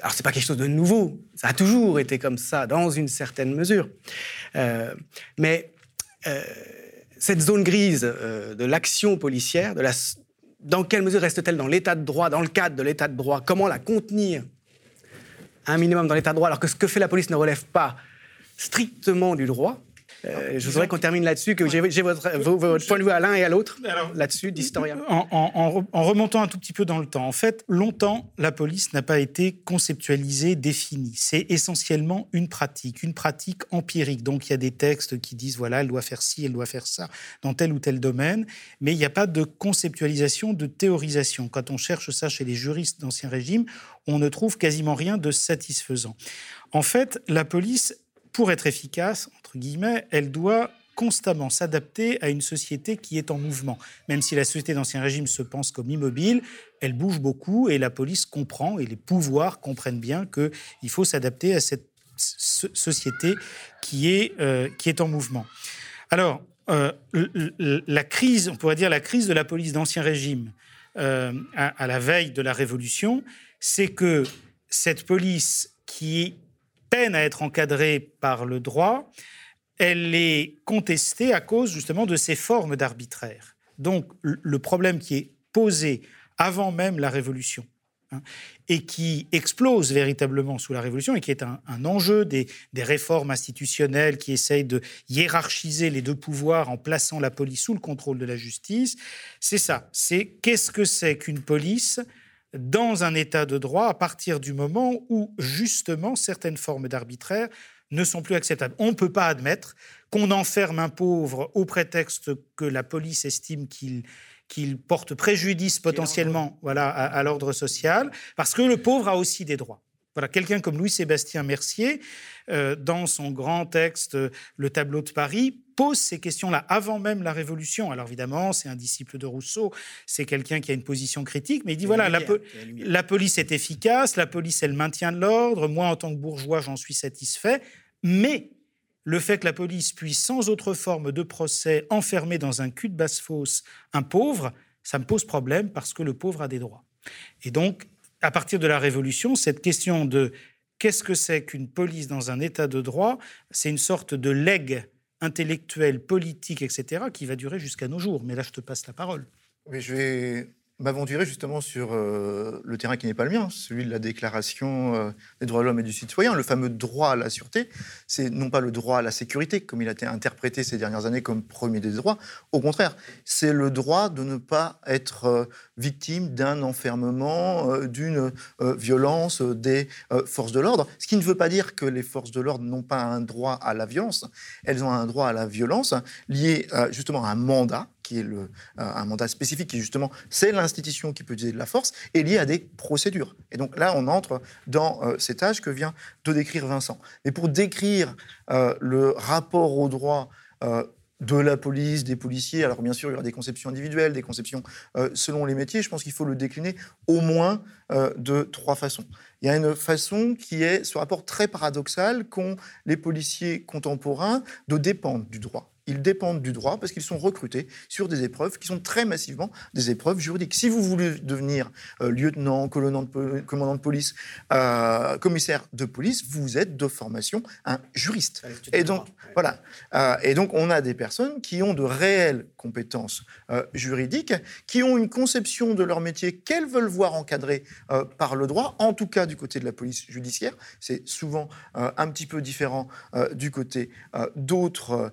alors, c'est pas quelque chose de nouveau. Ça a toujours été comme ça, dans une certaine mesure. Euh, mais euh, cette zone grise de l'action policière, dans quelle mesure reste-t-elle dans l'état de droit, dans le cadre de l'état de droit? Comment la contenir? Un minimum dans l'état de droit, alors que ce que fait la police ne relève pas strictement du droit euh, je voudrais qu'on termine là-dessus, que j'ai votre, votre, point de vue à l'un et à l'autre là-dessus, d'historien. En, remontant un tout petit peu dans le temps, en fait, longtemps, la police n'a pas été conceptualisée, définie. C'est essentiellement une pratique, une pratique empirique. Donc il y a des textes qui disent, voilà, elle doit faire ci, elle doit faire ça, dans tel ou tel domaine, mais il n'y a pas de conceptualisation, de théorisation. Quand on cherche ça chez les juristes d'Ancien Régime, on ne trouve quasiment rien de satisfaisant. En fait, la police pour être efficace, entre guillemets, elle doit constamment s'adapter à une société qui est en mouvement. Même si la société d'Ancien Régime se pense comme immobile, elle bouge beaucoup et la police comprend et les pouvoirs comprennent bien qu'il faut s'adapter à cette société qui est, euh, qui est en mouvement. Alors, la crise, on pourrait dire la crise de la police d'Ancien Régime à, à, la veille de la Révolution, c'est que cette police qui à être encadrée par le droit, elle est contestée à cause justement de ces formes d'arbitraire. Donc le problème qui est posé avant même la Révolution, hein, et qui explose véritablement sous la Révolution et qui est un, enjeu des, réformes institutionnelles qui essayent de hiérarchiser les deux pouvoirs en plaçant la police sous le contrôle de la justice, c'est ça. C'est qu'est-ce que c'est qu'une police dans un état de droit à partir du moment où justement certaines formes d'arbitraire ne sont plus acceptables. On ne peut pas admettre qu'on enferme un pauvre au prétexte que la police estime qu'il qu'il porte préjudice potentiellement voilà, à, l'ordre social, parce que le pauvre a aussi des droits. Voilà, quelqu'un comme Louis-Sébastien Mercier, euh, dans son grand texte Le tableau de Paris, pose ces questions-là avant même la Révolution. Alors évidemment, c'est un disciple de Rousseau, c'est quelqu'un qui a une position critique, mais il dit voilà, la, la, police est efficace, la police, elle maintient l'ordre, moi en tant que bourgeois, j'en suis satisfait, mais le fait que la police puisse, sans autre forme de procès, enfermer dans un cul de basse-fosse un pauvre, ça me pose problème parce que le pauvre a des droits. Et donc, à partir de la Révolution, cette question de qu'est-ce que c'est qu'une police dans un état de droit, c'est une sorte de legs intellectuel, politique, etc., qui va durer jusqu'à nos jours. Mais là, je te passe la parole. Je vais m'aventurer justement sur euh, le terrain qui n'est pas le mien, celui de la déclaration euh, des droits de l'homme et du citoyen, le fameux droit à la sûreté. C'est non pas le droit à la sécurité, comme il a été interprété ces dernières années comme premier des droits, au contraire, c'est le droit de ne pas être euh, victime d'un enfermement, d'une violence des forces de l'ordre, ce qui ne veut pas dire que les forces de l'ordre n'ont pas un droit à la violence, elles ont un droit à la violence lié justement à un mandat qui est le, euh, un mandat spécifique, qui justement, c'est l'institution qui peut utiliser de la force, est lié à des procédures. Et donc là, on entre dans euh, cet âge que vient de décrire Vincent. Mais pour décrire euh, le rapport au droit de la police, des policiers. Alors bien sûr, il y aura des conceptions individuelles, des conceptions selon les métiers. Je pense qu'il faut le décliner au moins de trois façons. Il y a une façon qui est ce rapport très paradoxal qu'ont les policiers contemporains de dépendre du droit ils dépendent du droit parce qu'ils sont recrutés sur des épreuves qui sont très massivement des épreuves juridiques. Si vous voulez devenir euh, lieutenant, commandant de, police, euh, commissaire de police, vous êtes de formation un juriste. Et donc, voilà. Euh, et donc, on a des personnes qui ont de réelles compétences juridiques, qui ont une conception de leur métier qu'elles veulent voir encadrée par le droit, en tout cas du côté de la police judiciaire. C'est souvent un petit peu différent du côté d'autres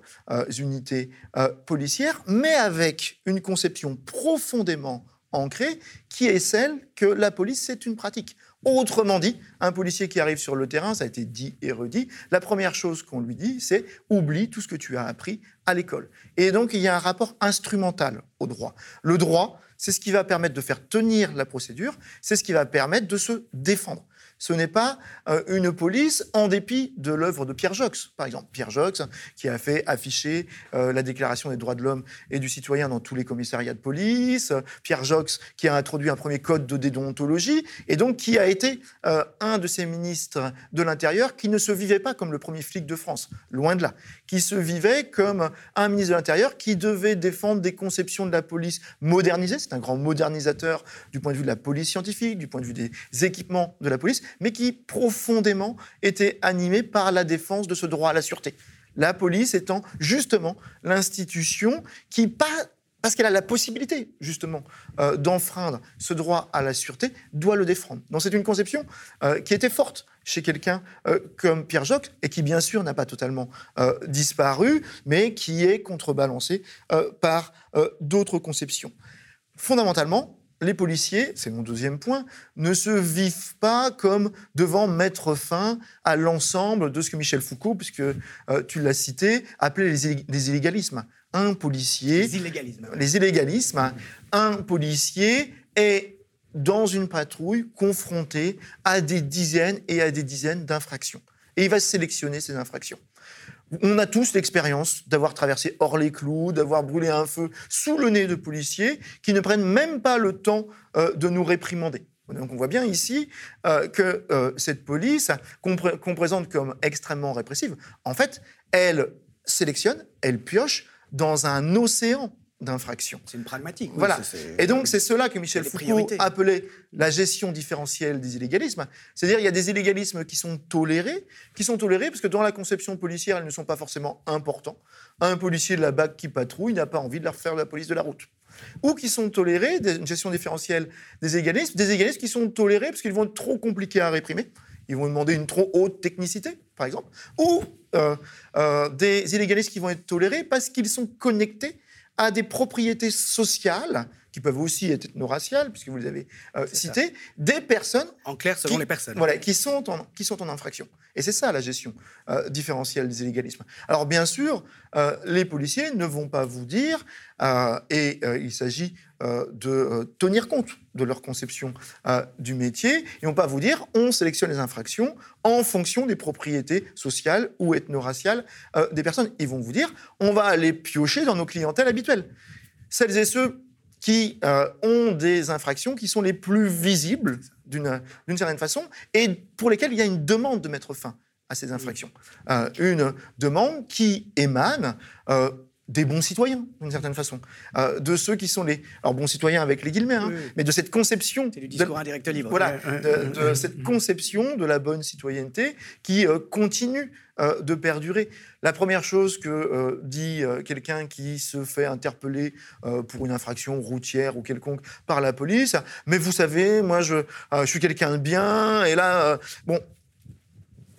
unités euh, policières, mais avec une conception profondément ancrée qui est celle que la police, c'est une pratique. Autrement dit, un policier qui arrive sur le terrain, ça a été dit et redit, la première chose qu'on lui dit, c'est oublie tout ce que tu as appris à l'école. Et donc, il y a un rapport instrumental au droit. Le droit, c'est ce qui va permettre de faire tenir la procédure, c'est ce qui va permettre de se défendre ce n'est pas euh, une police en dépit de l'œuvre de Pierre Jox, par exemple. Pierre Jox, qui a fait afficher euh, la Déclaration des droits de l'homme et du citoyen dans tous les commissariats de police. Pierre Jox, qui a introduit un premier code de déontologie, et donc qui a été euh, un de ces ministres de l'Intérieur qui ne se vivait pas comme le premier flic de France, loin de là, qui se vivait comme un ministre de l'Intérieur qui devait défendre des conceptions de la police modernisées. C'est un grand modernisateur du point de vue de la police scientifique, du point de vue des équipements de la police, mais qui profondément était animé par la défense de ce droit à la sûreté. La police étant justement l'institution qui, parce qu'elle a la possibilité justement euh, d'enfreindre ce droit à la sûreté, doit le défendre. Donc c'est une conception euh, qui était forte chez quelqu'un euh, comme Pierre Joc et qui bien sûr n'a pas totalement disparu, mais qui est contrebalancée par d'autres conceptions. Fondamentalement, les policiers, c'est mon deuxième point, ne se vivent pas comme devant mettre fin à l'ensemble de ce que Michel Foucault, puisque euh, tu l'as cité, appelait les, illégalismes. Un policier. Les illégalismes. Les illégalismes. Un policier est dans une patrouille confronté à des dizaines et à des dizaines d'infractions. Et il va sélectionner ces infractions. On a tous l'expérience d'avoir traversé hors les clous, d'avoir brûlé un feu sous le nez de policiers qui ne prennent même pas le temps euh, de nous réprimander. Donc on voit bien ici euh, que euh, cette police, qu'on présente comme extrêmement répressive, en fait, elle sélectionne, elle pioche dans un océan d'infractions. C'est une pragmatique. oui, Voilà. Et donc, c'est cela que Michel Foucault appelait la gestion différentielle des illégalismes. C'est-à-dire, il y a des illégalismes qui sont tolérés, qui sont tolérés parce que dans la conception policière, ils ne sont pas forcément importants. Un policier de la BAC qui patrouille n'a pas envie de leur faire la police de la route. Ou qui sont tolérés, une gestion différentielle des illégalismes, des illégalismes qui sont tolérés parce qu'ils vont être trop compliqués à réprimer. Ils vont demander une trop haute technicité, par exemple. Ou euh, euh, des illégalismes qui vont être tolérés parce qu'ils sont connectés à des propriétés sociales, qui peuvent aussi être ethno-raciales, puisque vous les avez euh, ça. citées, des personnes En clair, selon qui- les personnes. voilà, qui, sont en, qui sont en infraction. Et c'est ça la gestion euh, différentielle des illégalismes. Alors bien sûr, euh, les policiers ne vont pas vous dire, et il s'agit de euh, tenir compte de leur conception euh, du métier, ils ne vont pas vous dire on sélectionne les infractions en fonction des propriétés sociales ou ethno-raciales euh, des personnes. Ils vont vous dire on va aller piocher dans nos clientèles habituelles. Celles et ceux qui euh, ont des infractions qui sont les plus visibles d'une certaine façon et pour lesquelles il y a une demande de mettre fin à ces infractions. Euh, une demande qui émane euh, des bons citoyens, d'une certaine façon, Euh, de ceux qui sont les alors bons citoyens avec les guillemets, hein, Oui, oui. mais de cette conception C'est du de- discours indirect libre. voilà, Ouais, de, de cette conception de la bonne citoyenneté qui euh, continue euh, de perdurer. La première chose que dit quelqu'un qui se fait interpeller pour une infraction routière ou quelconque par la police, mais vous savez, moi je, je suis quelqu'un de bien, et là, bon.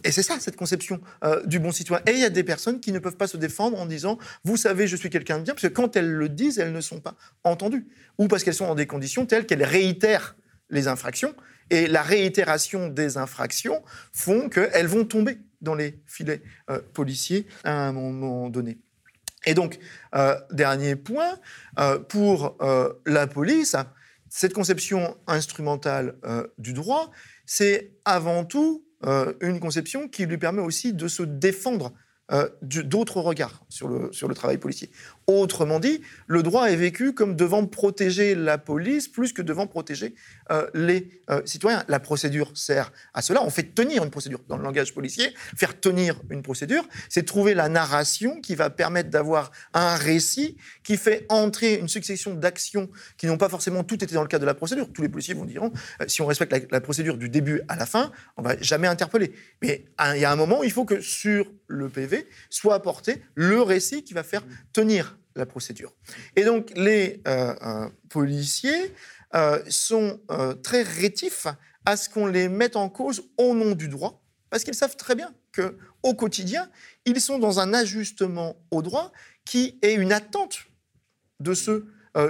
Et c'est ça, cette conception euh, du bon citoyen. Et il y a des personnes qui ne peuvent pas se défendre en disant Vous savez, je suis quelqu'un de bien, parce que quand elles le disent, elles ne sont pas entendues. Ou parce qu'elles sont dans des conditions telles qu'elles réitèrent les infractions. Et la réitération des infractions font qu'elles vont tomber dans les filets euh, policiers à un moment donné. Et donc, euh, dernier point, pour la police, cette conception instrumentale du droit, c'est avant tout une conception qui lui permet aussi de se défendre euh, d'autres regards sur le, sur le travail policier. Autrement dit, le droit est vécu comme devant protéger la police plus que devant protéger euh, les euh, citoyens. La procédure sert à cela. On fait tenir une procédure. Dans le langage policier, faire tenir une procédure, c'est trouver la narration qui va permettre d'avoir un récit qui fait entrer une succession d'actions qui n'ont pas forcément toutes été dans le cadre de la procédure. Tous les policiers diront, euh, si on respecte la, la procédure du début à la fin, on va jamais interpeller. Mais à- il y a un moment, il faut que sur le PV soit apporté le récit qui va faire tenir la procédure. Et donc les euh, euh, policiers euh, sont très rétifs à ce qu'on les mette en cause au nom du droit, parce qu'ils savent très bien que au quotidien, ils sont dans un ajustement au droit qui est une attente de ceux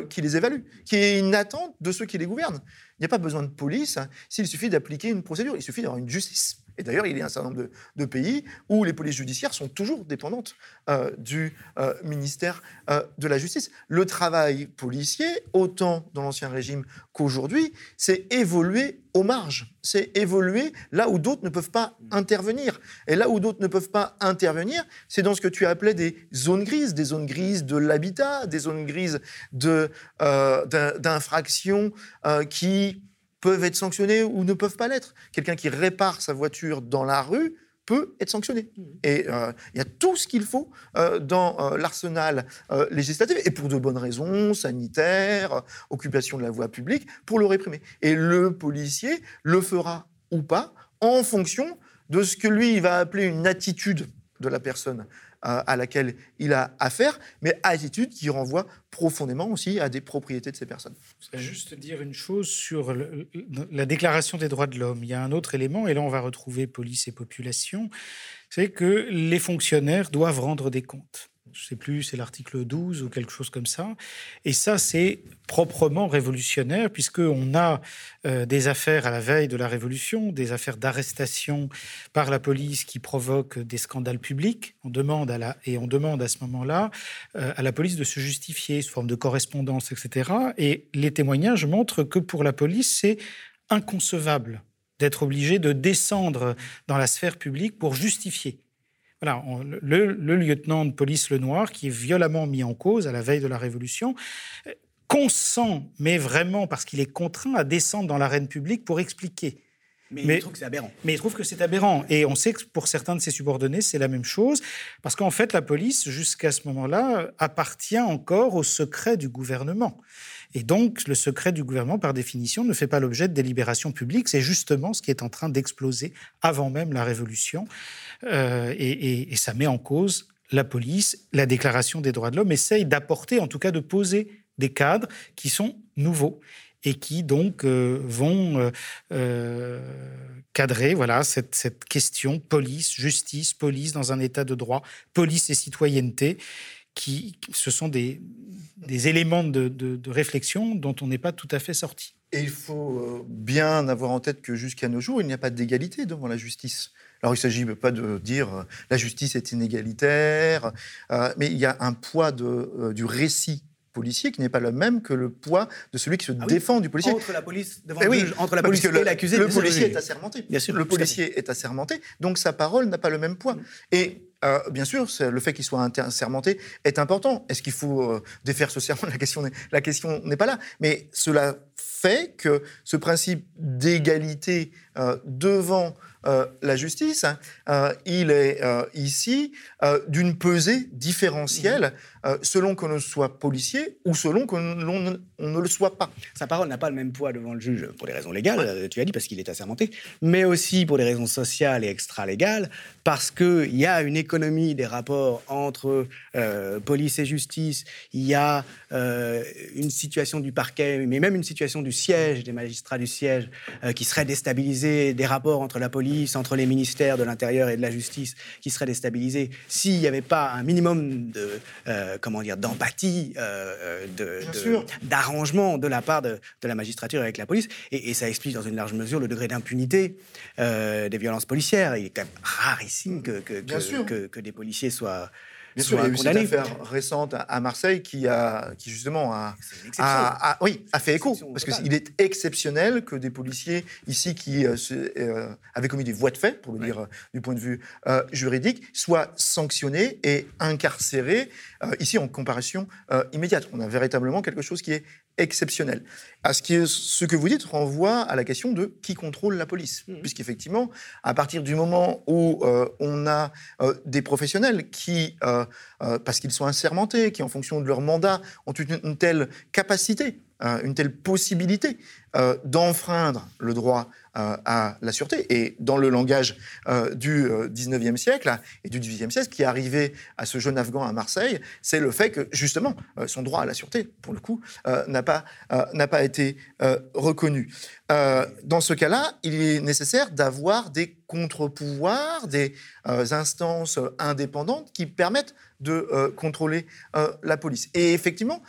qui les évaluent, qui est une attente de ceux qui les gouvernent. Il n'y a pas besoin de police hein, s'il suffit d'appliquer une procédure, il suffit d'avoir une justice. Et d'ailleurs, il y a un certain nombre de, pays où les polices judiciaires sont toujours dépendantes euh, du euh, ministère euh, de la Justice. Le travail policier, autant dans l'Ancien Régime qu'aujourd'hui, c'est évoluer aux marges, c'est évoluer là où d'autres ne peuvent pas intervenir. Et là où d'autres ne peuvent pas intervenir, c'est dans ce que tu appelais des zones grises, des zones grises de l'habitat, des zones grises de, d'in- d'infractions qui peuvent être sanctionnées ou ne peuvent pas l'être. Quelqu'un qui répare sa voiture dans la rue peut être sanctionné. Et euh, il y a tout ce qu'il faut euh, dans euh, l'arsenal législatif, et pour de bonnes raisons, sanitaires, occupation de la voie publique, pour le réprimer. Et le policier le fera ou pas en fonction de ce que lui, il va appeler une attitude de la personne à laquelle il a affaire, mais attitude qui renvoie profondément aussi à des propriétés de ces personnes. Je voudrais juste dire une chose sur la Déclaration des droits de l'homme. Il y a un autre élément, et là on va retrouver police et population, c'est que les fonctionnaires doivent rendre des comptes. Je ne sais plus, c'est l'article 12 ou quelque chose comme ça. Et ça, c'est proprement révolutionnaire, puisqu'on a euh, des affaires à la veille de la Révolution, des affaires d'arrestation par la police qui provoquent des scandales publics. On demande à la, et on demande à ce moment-là euh, à la police de se justifier sous forme de correspondance, etc. Et les témoignages montrent que pour la police, c'est inconcevable d'être obligé de descendre dans la sphère publique pour justifier. Le lieutenant de police Lenoir, qui est violemment mis en cause à la veille de la Révolution, euh, consent, mais vraiment parce qu'il est contraint à descendre dans l'arène publique pour expliquer. Mais, il trouve que c'est aberrant. Mais il trouve que c'est aberrant. Et on sait que pour certains de ses subordonnés, c'est la même chose. Parce qu'en fait, la police, jusqu'à ce moment-là, appartient encore au secret du gouvernement. Et donc, le secret du gouvernement, par définition, ne fait pas l'objet de délibérations publiques. C'est justement ce qui est en train d'exploser avant même la Révolution. Euh, et, ça met en cause la police. La Déclaration des droits de l'homme essaye d'apporter, en tout cas de poser des cadres qui sont nouveaux et qui donc euh, vont euh, cadrer voilà, cette, cette, question police, justice, police dans un état de droit, police et citoyenneté, qui ce sont des, des éléments de, de, réflexion dont on n'est pas tout à fait sorti. Et il faut euh, bien avoir en tête que jusqu'à nos jours, il n'y a pas d'égalité devant la justice. Alors il ne s'agit pas de dire euh, la justice est inégalitaire, euh, mais il y a un poids de, du récit policier qui n'est pas le même que le poids de celui qui se ah défend du policier. Entre la police, devant le juge, entre la police et l'accusé. Le, policier est assermenté. Bien sûr, le policier est assermenté, donc sa parole n'a pas le même poids. Et euh, bien sûr, le fait qu'il soit assermenté est important. Est-ce qu'il faut euh, défaire ce serment? La question n'est pas là. Mais cela fait que ce principe d'égalité euh, devant euh, la justice, hein, euh, il est ici d'une pesée différentielle selon qu'on ne soit policier ou selon qu'on ne le soit pas. Sa parole n'a pas le même poids devant le juge pour des raisons légales, tu as dit, parce qu'il est assermenté, mais aussi pour des raisons sociales et extra-légales, parce qu'il y a une économie des rapports entre police et justice, il y a une situation du parquet, mais même une situation du siège, des magistrats du siège, euh, qui seraient déstabilisés, des rapports entre la police, entre les ministères de l'Intérieur et de la Justice, qui seraient déstabilisés s'il n'y avait pas un minimum de, euh, comment dire, d'empathie, euh, d'arrangement de, la part de, la magistrature avec la police. Et, ça explique dans une large mesure le degré d'impunité des violences policières. Il est quand même rarissime que, que, que des policiers soient Bien sûr, il y a eu cette affaire récente à Marseille qui, a, qui justement a, a, oui, a fait écho. Parce qu'il est exceptionnel que des policiers ici qui euh, euh, avaient commis des voies de fait, pour le dire euh, du point de vue juridique, soient sanctionnés et incarcérés ici en comparation immédiate. On a véritablement quelque chose qui est exceptionnel. À ce, qui ce que vous dites renvoie à la question de qui contrôle la police. Mmh. Puisqu'effectivement, à partir du moment où euh, on a euh, des professionnels qui, euh, parce qu'ils sont assermentés, qui en fonction de leur mandat ont une telle capacité une telle possibilité euh, d'enfreindre le droit euh, à la sûreté. Et dans le langage euh, du 19e siècle et du 18e siècle, qui est arrivé à ce jeune Afghan à Marseille, c'est le fait que, justement, son droit à la sûreté, pour le coup, n'a pas, n'a pas été reconnu. dans ce cas-là, il est nécessaire d'avoir des contre-pouvoirs, des instances indépendantes qui permettent de contrôler la police. Et effectivement,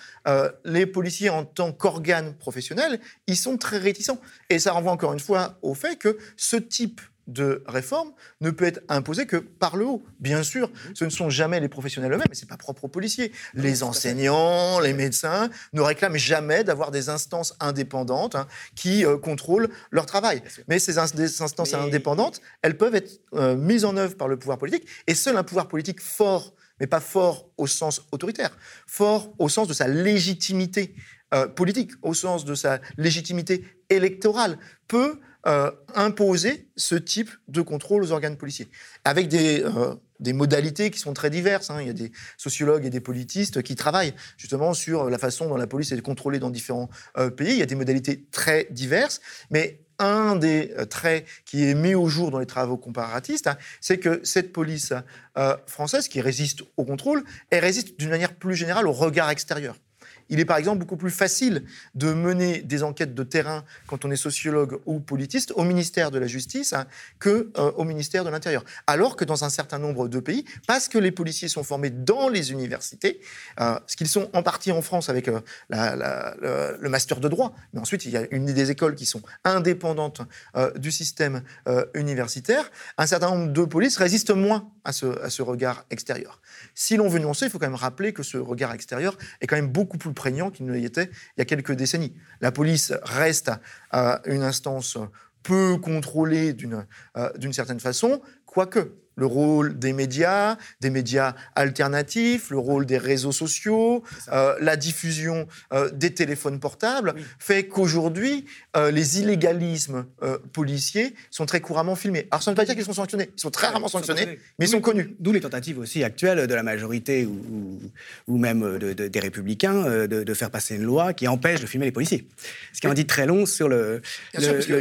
les policiers en tant qu'organes professionnels, ils sont très réticents. Et ça renvoie encore une fois au fait que ce type de réforme ne peut être imposé que par le haut. Bien sûr, ce ne sont jamais les professionnels eux-mêmes, mais c'est pas propre aux policiers. Les enseignants, les médecins ne réclament jamais d'avoir des instances indépendantes hein, qui euh, contrôlent leur travail. Mais ces instances indépendantes, elles peuvent être euh, mises en œuvre par le pouvoir politique, et seul un pouvoir politique fort mais pas fort au sens autoritaire, fort au sens de sa légitimité euh, politique, au sens de sa légitimité électorale, peut euh, imposer ce type de contrôle aux organes policiers, avec des, euh, modalités qui sont très diverses. Hein. Il y a des sociologues et des politistes qui travaillent justement sur la façon dont la police est contrôlée dans différents pays. Il y a des modalités très diverses, mais un des traits qui est mis au jour dans les travaux comparatistes, hein, c'est que cette police française qui résiste au contrôle, elle résiste d'une manière plus générale au regard extérieur. Il est par exemple beaucoup plus facile de mener des enquêtes de terrain quand on est sociologue ou politiste au ministère de la Justice hein, que euh, au ministère de l'Intérieur. Alors que dans un certain nombre de pays, parce que les policiers sont formés dans les universités, euh, ce qu'ils sont en partie en France avec euh, le master de droit, mais ensuite il y a des écoles qui sont indépendantes du système universitaire, un certain nombre de polices résistent moins à ce, à ce regard extérieur. Si l'on veut nuancer, il faut quand même rappeler que ce regard extérieur est quand même beaucoup plus prégnant qu'il ne l'était il y a quelques décennies. La police reste une instance peu contrôlée d'une euh, d'une certaine façon, quoique le rôle des médias, des médias alternatifs, le rôle des réseaux sociaux, euh, la diffusion euh, des téléphones portables, fait qu'aujourd'hui, euh, les illégalismes policiers sont très couramment filmés. Alors ça ne veut pas dire qu'ils sont sanctionnés, ils sont très rarement sanctionnés, mais ils sont connus. D'où les tentatives aussi actuelles de la majorité ou, ou, même des républicains de, faire passer une loi qui empêche de filmer les policiers. Ce qui en dit très long sur le,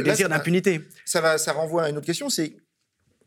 désir d'impunité. Ça, ça renvoie à une autre question, c'est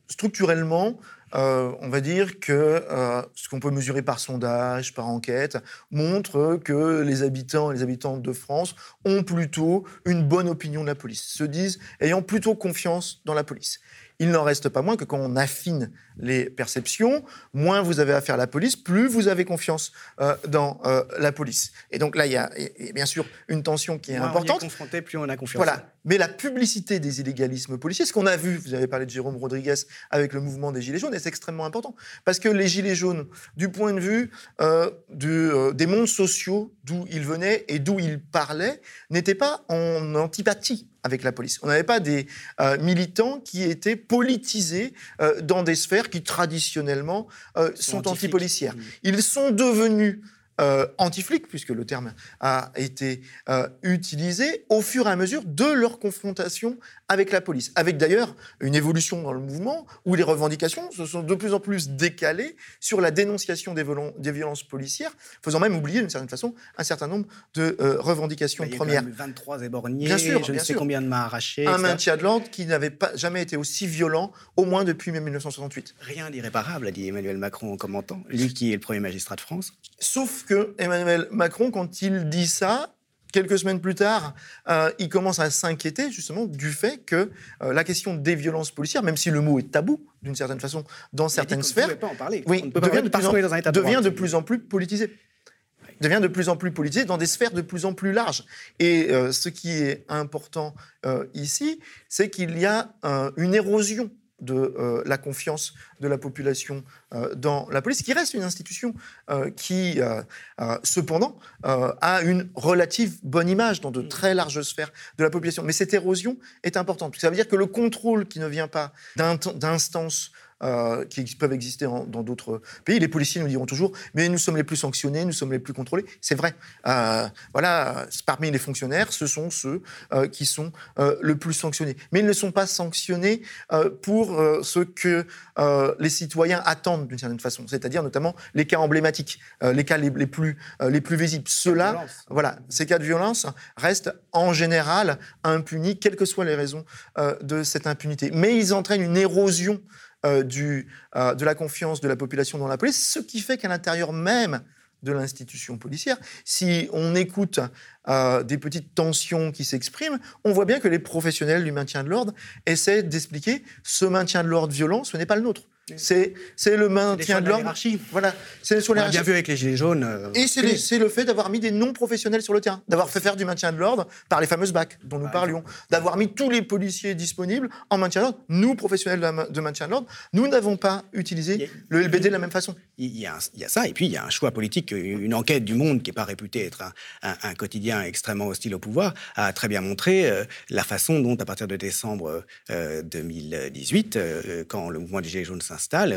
structurellement, euh, on va dire que euh, ce qu'on peut mesurer par sondage, par enquête, montre que les habitants et les habitantes de France ont plutôt une bonne opinion de la police, se disent ayant plutôt confiance dans la police. Il n'en reste pas moins que quand on affine les perceptions, moins vous avez affaire à la police, plus vous avez confiance euh, dans euh, la police. Et donc là, il y a bien sûr une tension qui est importante. On est confronté, plus on a confiance. Voilà. Mais la publicité des illégalismes policiers, ce qu'on a vu, vous avez parlé de Jérôme Rodriguez avec le mouvement des Gilets jaunes, est extrêmement important. Parce que les Gilets jaunes, du point de vue euh, des mondes sociaux d'où ils venaient et d'où ils parlaient, n'étaient pas en antipathie avec la police. On n'avait pas des euh, militants qui étaient politisés euh, dans des sphères qui traditionnellement euh, sont antipolicières. Mmh. Ils sont devenus euh, anti-flics, puisque le terme a été euh, utilisé, au fur et à mesure de leur confrontation avec la police. Avec d'ailleurs une évolution dans le mouvement où les revendications se sont de plus en plus décalées sur la dénonciation des, des violences policières, faisant même oublier d'une certaine façon un certain nombre de euh, revendications bah, il y a premières. 23 éborgnés, bien sûr, je ne sais combien de mains arrachées. Un maintien de l'ordre qui n'avait pas jamais été aussi violent, au moins depuis 1968. Rien d'irréparable, a dit Emmanuel Macron en commentant, lui qui est le premier magistrat de France. Sauf que Emmanuel Macron, quand il dit ça, quelques semaines plus tard, euh, il commence à s'inquiéter justement du fait que euh, la question des violences policières, même si le mot est tabou d'une certaine façon dans certaines sphères, devient, de, plus en, plus en plus politisé. Devient de plus en plus politisé dans des sphères de plus en plus larges. Et euh, ce qui est important ici, c'est qu'il y a une érosion de euh, la confiance de la population euh, dans la police, qui reste une institution euh, qui, cependant, a une relative bonne image dans de très larges sphères de la population. Mais cette érosion est importante. Ça veut dire que le contrôle qui ne vient pas d'instances euh, qui peuvent exister dans d'autres pays. Les policiers nous diront toujours, mais nous sommes les plus sanctionnés, nous sommes les plus contrôlés. C'est vrai. Euh, voilà, parmi les fonctionnaires, ce sont ceux euh, qui sont le plus sanctionnés. Mais ils ne sont pas sanctionnés pour ce que les citoyens attendent d'une certaine façon, c'est-à-dire notamment les cas emblématiques, les cas les, plus, les plus visibles. Ceux-là, voilà, ces cas de violence restent en général impunis, quelles que soient les raisons de cette impunité. Mais ils entraînent une érosion euh, du, euh, de la confiance de la population dans la police, ce qui fait qu'à l'intérieur même de l'institution policière, si on écoute euh, des petites tensions qui s'expriment, on voit bien que les professionnels du maintien de l'ordre essaient d'expliquer ce maintien de l'ordre violent, ce n'est pas le nôtre. C'est le maintien de l'ordre. Voilà, c'est sur On a bien vu avec les Gilets jaunes. Euh, et c'est le fait d'avoir mis des non-professionnels sur le terrain, d'avoir fait faire du maintien de l'ordre par les fameuses BAC dont nous parlions, d'avoir mis tous les policiers disponibles en maintien de l'ordre. Nous, professionnels de maintien de l'ordre, nous n'avons pas utilisé le LBD de la même façon. Il y, a, il y, a, ça, et puis il y a un choix politique. Une enquête du Monde, qui n'est pas réputée être un, un, quotidien extrêmement hostile au pouvoir, a très bien montré euh, la façon dont, à partir de décembre 2018, euh, quand le mouvement des Gilets jaunes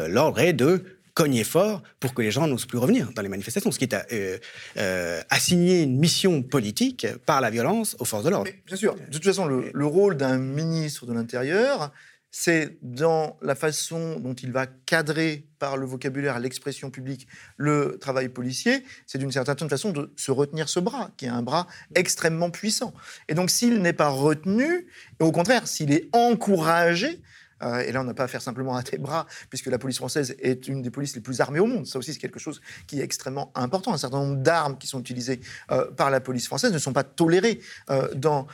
l'ordre est de cogner fort pour que les gens n'osent plus revenir dans les manifestations, ce qui est euh, euh, assigner une mission politique par la violence aux forces de l'ordre. Bien sûr, de toute façon, le, rôle d'un ministre de l'Intérieur, c'est dans la façon dont il va cadrer par le vocabulaire, l'expression publique, le travail policier, c'est d'une certaine façon de se retenir ce bras, qui est un bras extrêmement puissant. Et donc s'il n'est pas retenu, et au contraire, s'il est encouragé, euh, et là, on n'a pas à faire simplement un bras, puisque la police française est une des polices les plus armées au monde. Ça aussi, c'est quelque chose qui est extrêmement important. Un certain nombre d'armes qui sont utilisées euh, par la police française ne sont pas tolérées euh, dans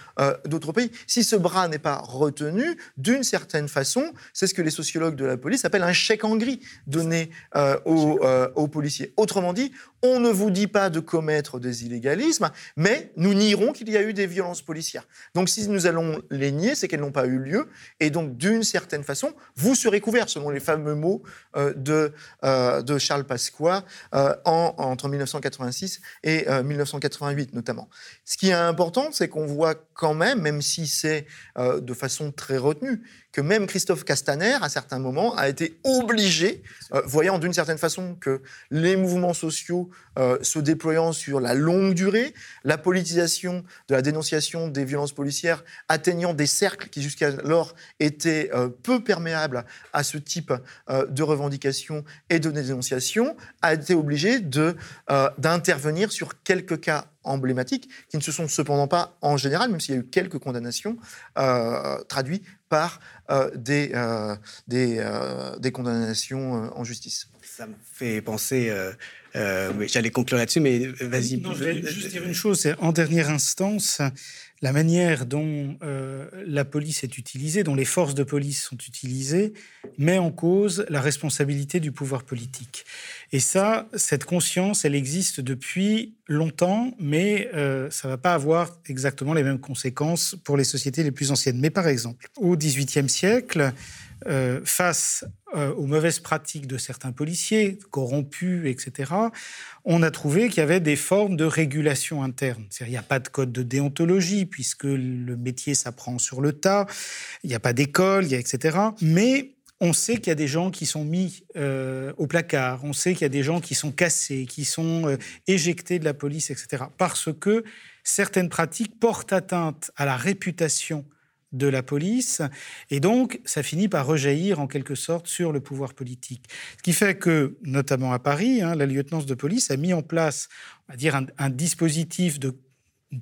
d'autres pays. Si ce bras n'est pas retenu, d'une certaine façon, c'est ce que les sociologues de la police appellent un chèque en gris donné aux, aux policiers. Autrement dit, on ne vous dit pas de commettre des illégalismes, mais nous nierons qu'il y a eu des violences policières. Donc si nous allons les nier, c'est qu'elles n'ont pas eu lieu, et donc d'une certaine façon, vous serez couvert, selon les fameux mots de, de Charles Pasqua en, entre 1986 et 1988 notamment. Ce qui est important, c'est qu'on voit quand même, même si c'est de façon très retenue, que même Christophe Castaner, à certains moments, a été obligé, euh, voyant d'une certaine façon que les mouvements sociaux euh, se déployant sur la longue durée, la politisation de la dénonciation des violences policières atteignant des cercles qui jusqu'alors étaient euh, peu perméables à ce type de revendications et de dénonciation, a été obligé d'intervenir sur quelques cas emblématiques, qui ne se sont cependant pas, en général, même s'il y a eu quelques condamnations, traduits par euh, des, euh, des, des, condamnations en justice. Ça me fait penser, j'allais conclure là-dessus, mais vas-y. je vais juste dire une chose, c'est en dernière instance, la manière dont euh, la police est utilisée, dont les forces de police sont utilisées, met en cause la responsabilité du pouvoir politique. Et ça, cette conscience, elle existe depuis longtemps, mais euh, ça ne va pas avoir exactement les mêmes conséquences pour les sociétés les plus anciennes. Mais par exemple, au XVIIIe siècle, euh, face euh, aux mauvaises pratiques de certains policiers, corrompus, etc., on a trouvé qu'il y avait des formes de régulation interne. Il n'y a pas de code de déontologie, puisque le métier s'apprend sur le tas, il n'y a pas d'école, etc. Mais on sait qu'il y a des gens qui sont mis euh, au placard, on sait qu'il y a des gens qui sont cassés, qui sont éjectés de la police, etc. Parce que certaines pratiques portent atteinte à la réputation de la police, et donc ça finit par rejaillir en quelque sorte sur le pouvoir politique. Ce qui fait que, notamment à Paris, hein, la lieutenance de police a mis en place, on va dire, un, dispositif de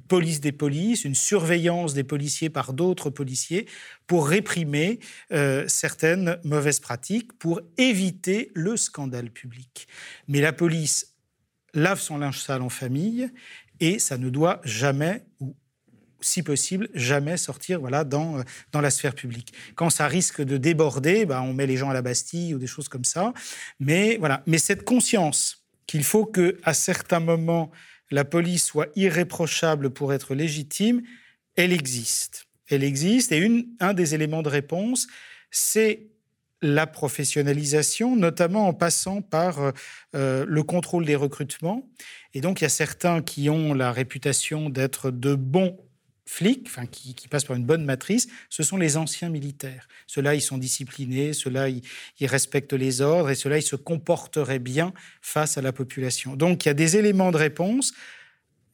police des polices, une surveillance des policiers par d'autres policiers pour réprimer euh, certaines mauvaises pratiques, pour éviter le scandale public. Mais la police lave son linge sale en famille et ça ne doit jamais ou si possible, jamais sortir voilà, dans, euh, dans la sphère publique. Quand ça risque de déborder, bah, on met les gens à la Bastille ou des choses comme ça. Mais, voilà. Mais cette conscience qu'il faut qu'à certains moments, la police soit irréprochable pour être légitime, elle existe. Elle existe et une, un des éléments de réponse, c'est la professionnalisation, notamment en passant par euh, euh, le contrôle des recrutements. Et donc, il y a certains qui ont la réputation d'être de bons flics, enfin, qui, passent par une bonne matrice, ce sont les anciens militaires. Ceux-là, ils sont disciplinés, ceux-là, ils, respectent les ordres et ceux-là, ils se comporteraient bien face à la population. Donc, il y a des éléments de réponse.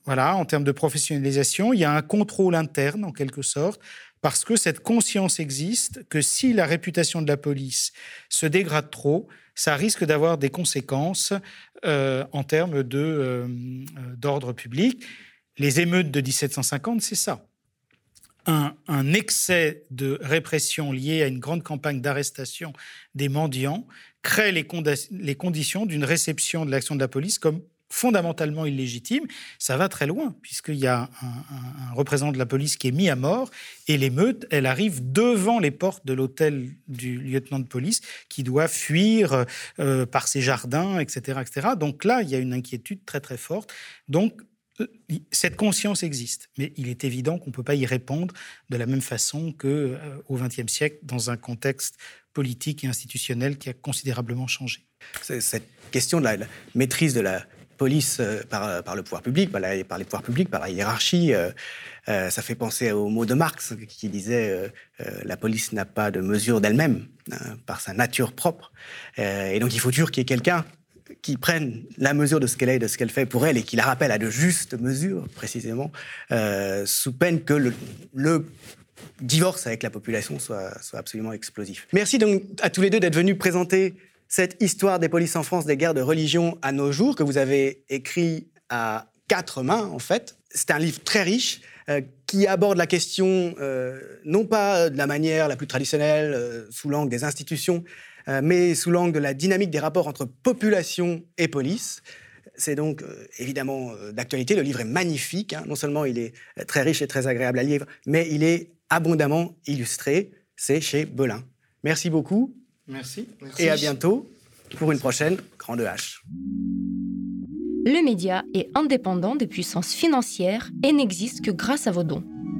Voilà, en termes de professionnalisation, il y a un contrôle interne, en quelque sorte, parce que cette conscience existe que si la réputation de la police se dégrade trop, ça risque d'avoir des conséquences euh, en termes euh, euh, d'ordre public. Les émeutes de 1750, c'est ça. Un, excès de répression lié à une grande campagne d'arrestation des mendiants crée les, conditions d'une réception de l'action de la police comme fondamentalement illégitime, ça va très loin, puisqu'il y a un, représentant de la police qui est mis à mort, et l'émeute, elle arrive devant les portes de l'hôtel du lieutenant de police, qui doit fuir euh, par ses jardins, etc., etc. Donc là, il y a une inquiétude très très forte. Donc cette conscience existe, mais il est évident qu'on ne peut pas y répondre de la même façon qu'au euh, XXe siècle, dans un contexte politique et institutionnel qui a considérablement changé. Cette question de la, maîtrise de la police euh, par, le pouvoir public, par, les pouvoirs publics, par la hiérarchie, euh, ça fait penser au mot de Marx qui disait la police n'a pas de mesure d'elle-même, hein, par sa nature propre. et donc il faut toujours qu'il y ait quelqu'un qui prennent la mesure de ce qu'elle est et de ce qu'elle fait pour elle et qui la rappellent à de justes mesures, précisément, euh, sous peine que le, divorce avec la population soit, absolument explosif. Merci donc à tous les deux d'être venus présenter cette histoire des polices en France, des guerres de religion à nos jours, que vous avez écrit à quatre mains, en fait. C'est un livre très riche euh, qui aborde la question euh, non pas de la manière la plus traditionnelle, sous l'angle des institutions, mais sous l'angle de la dynamique des rapports entre population et police. C'est donc euh, évidemment euh, d'actualité. Le livre est magnifique. Hein. Non seulement il est très riche et très agréable à lire, mais il est abondamment illustré. C'est chez Belin. Merci beaucoup. Merci. Et à bientôt pour une prochaine Grande H. Le média est indépendant des puissances financières et n'existe que grâce à vos dons.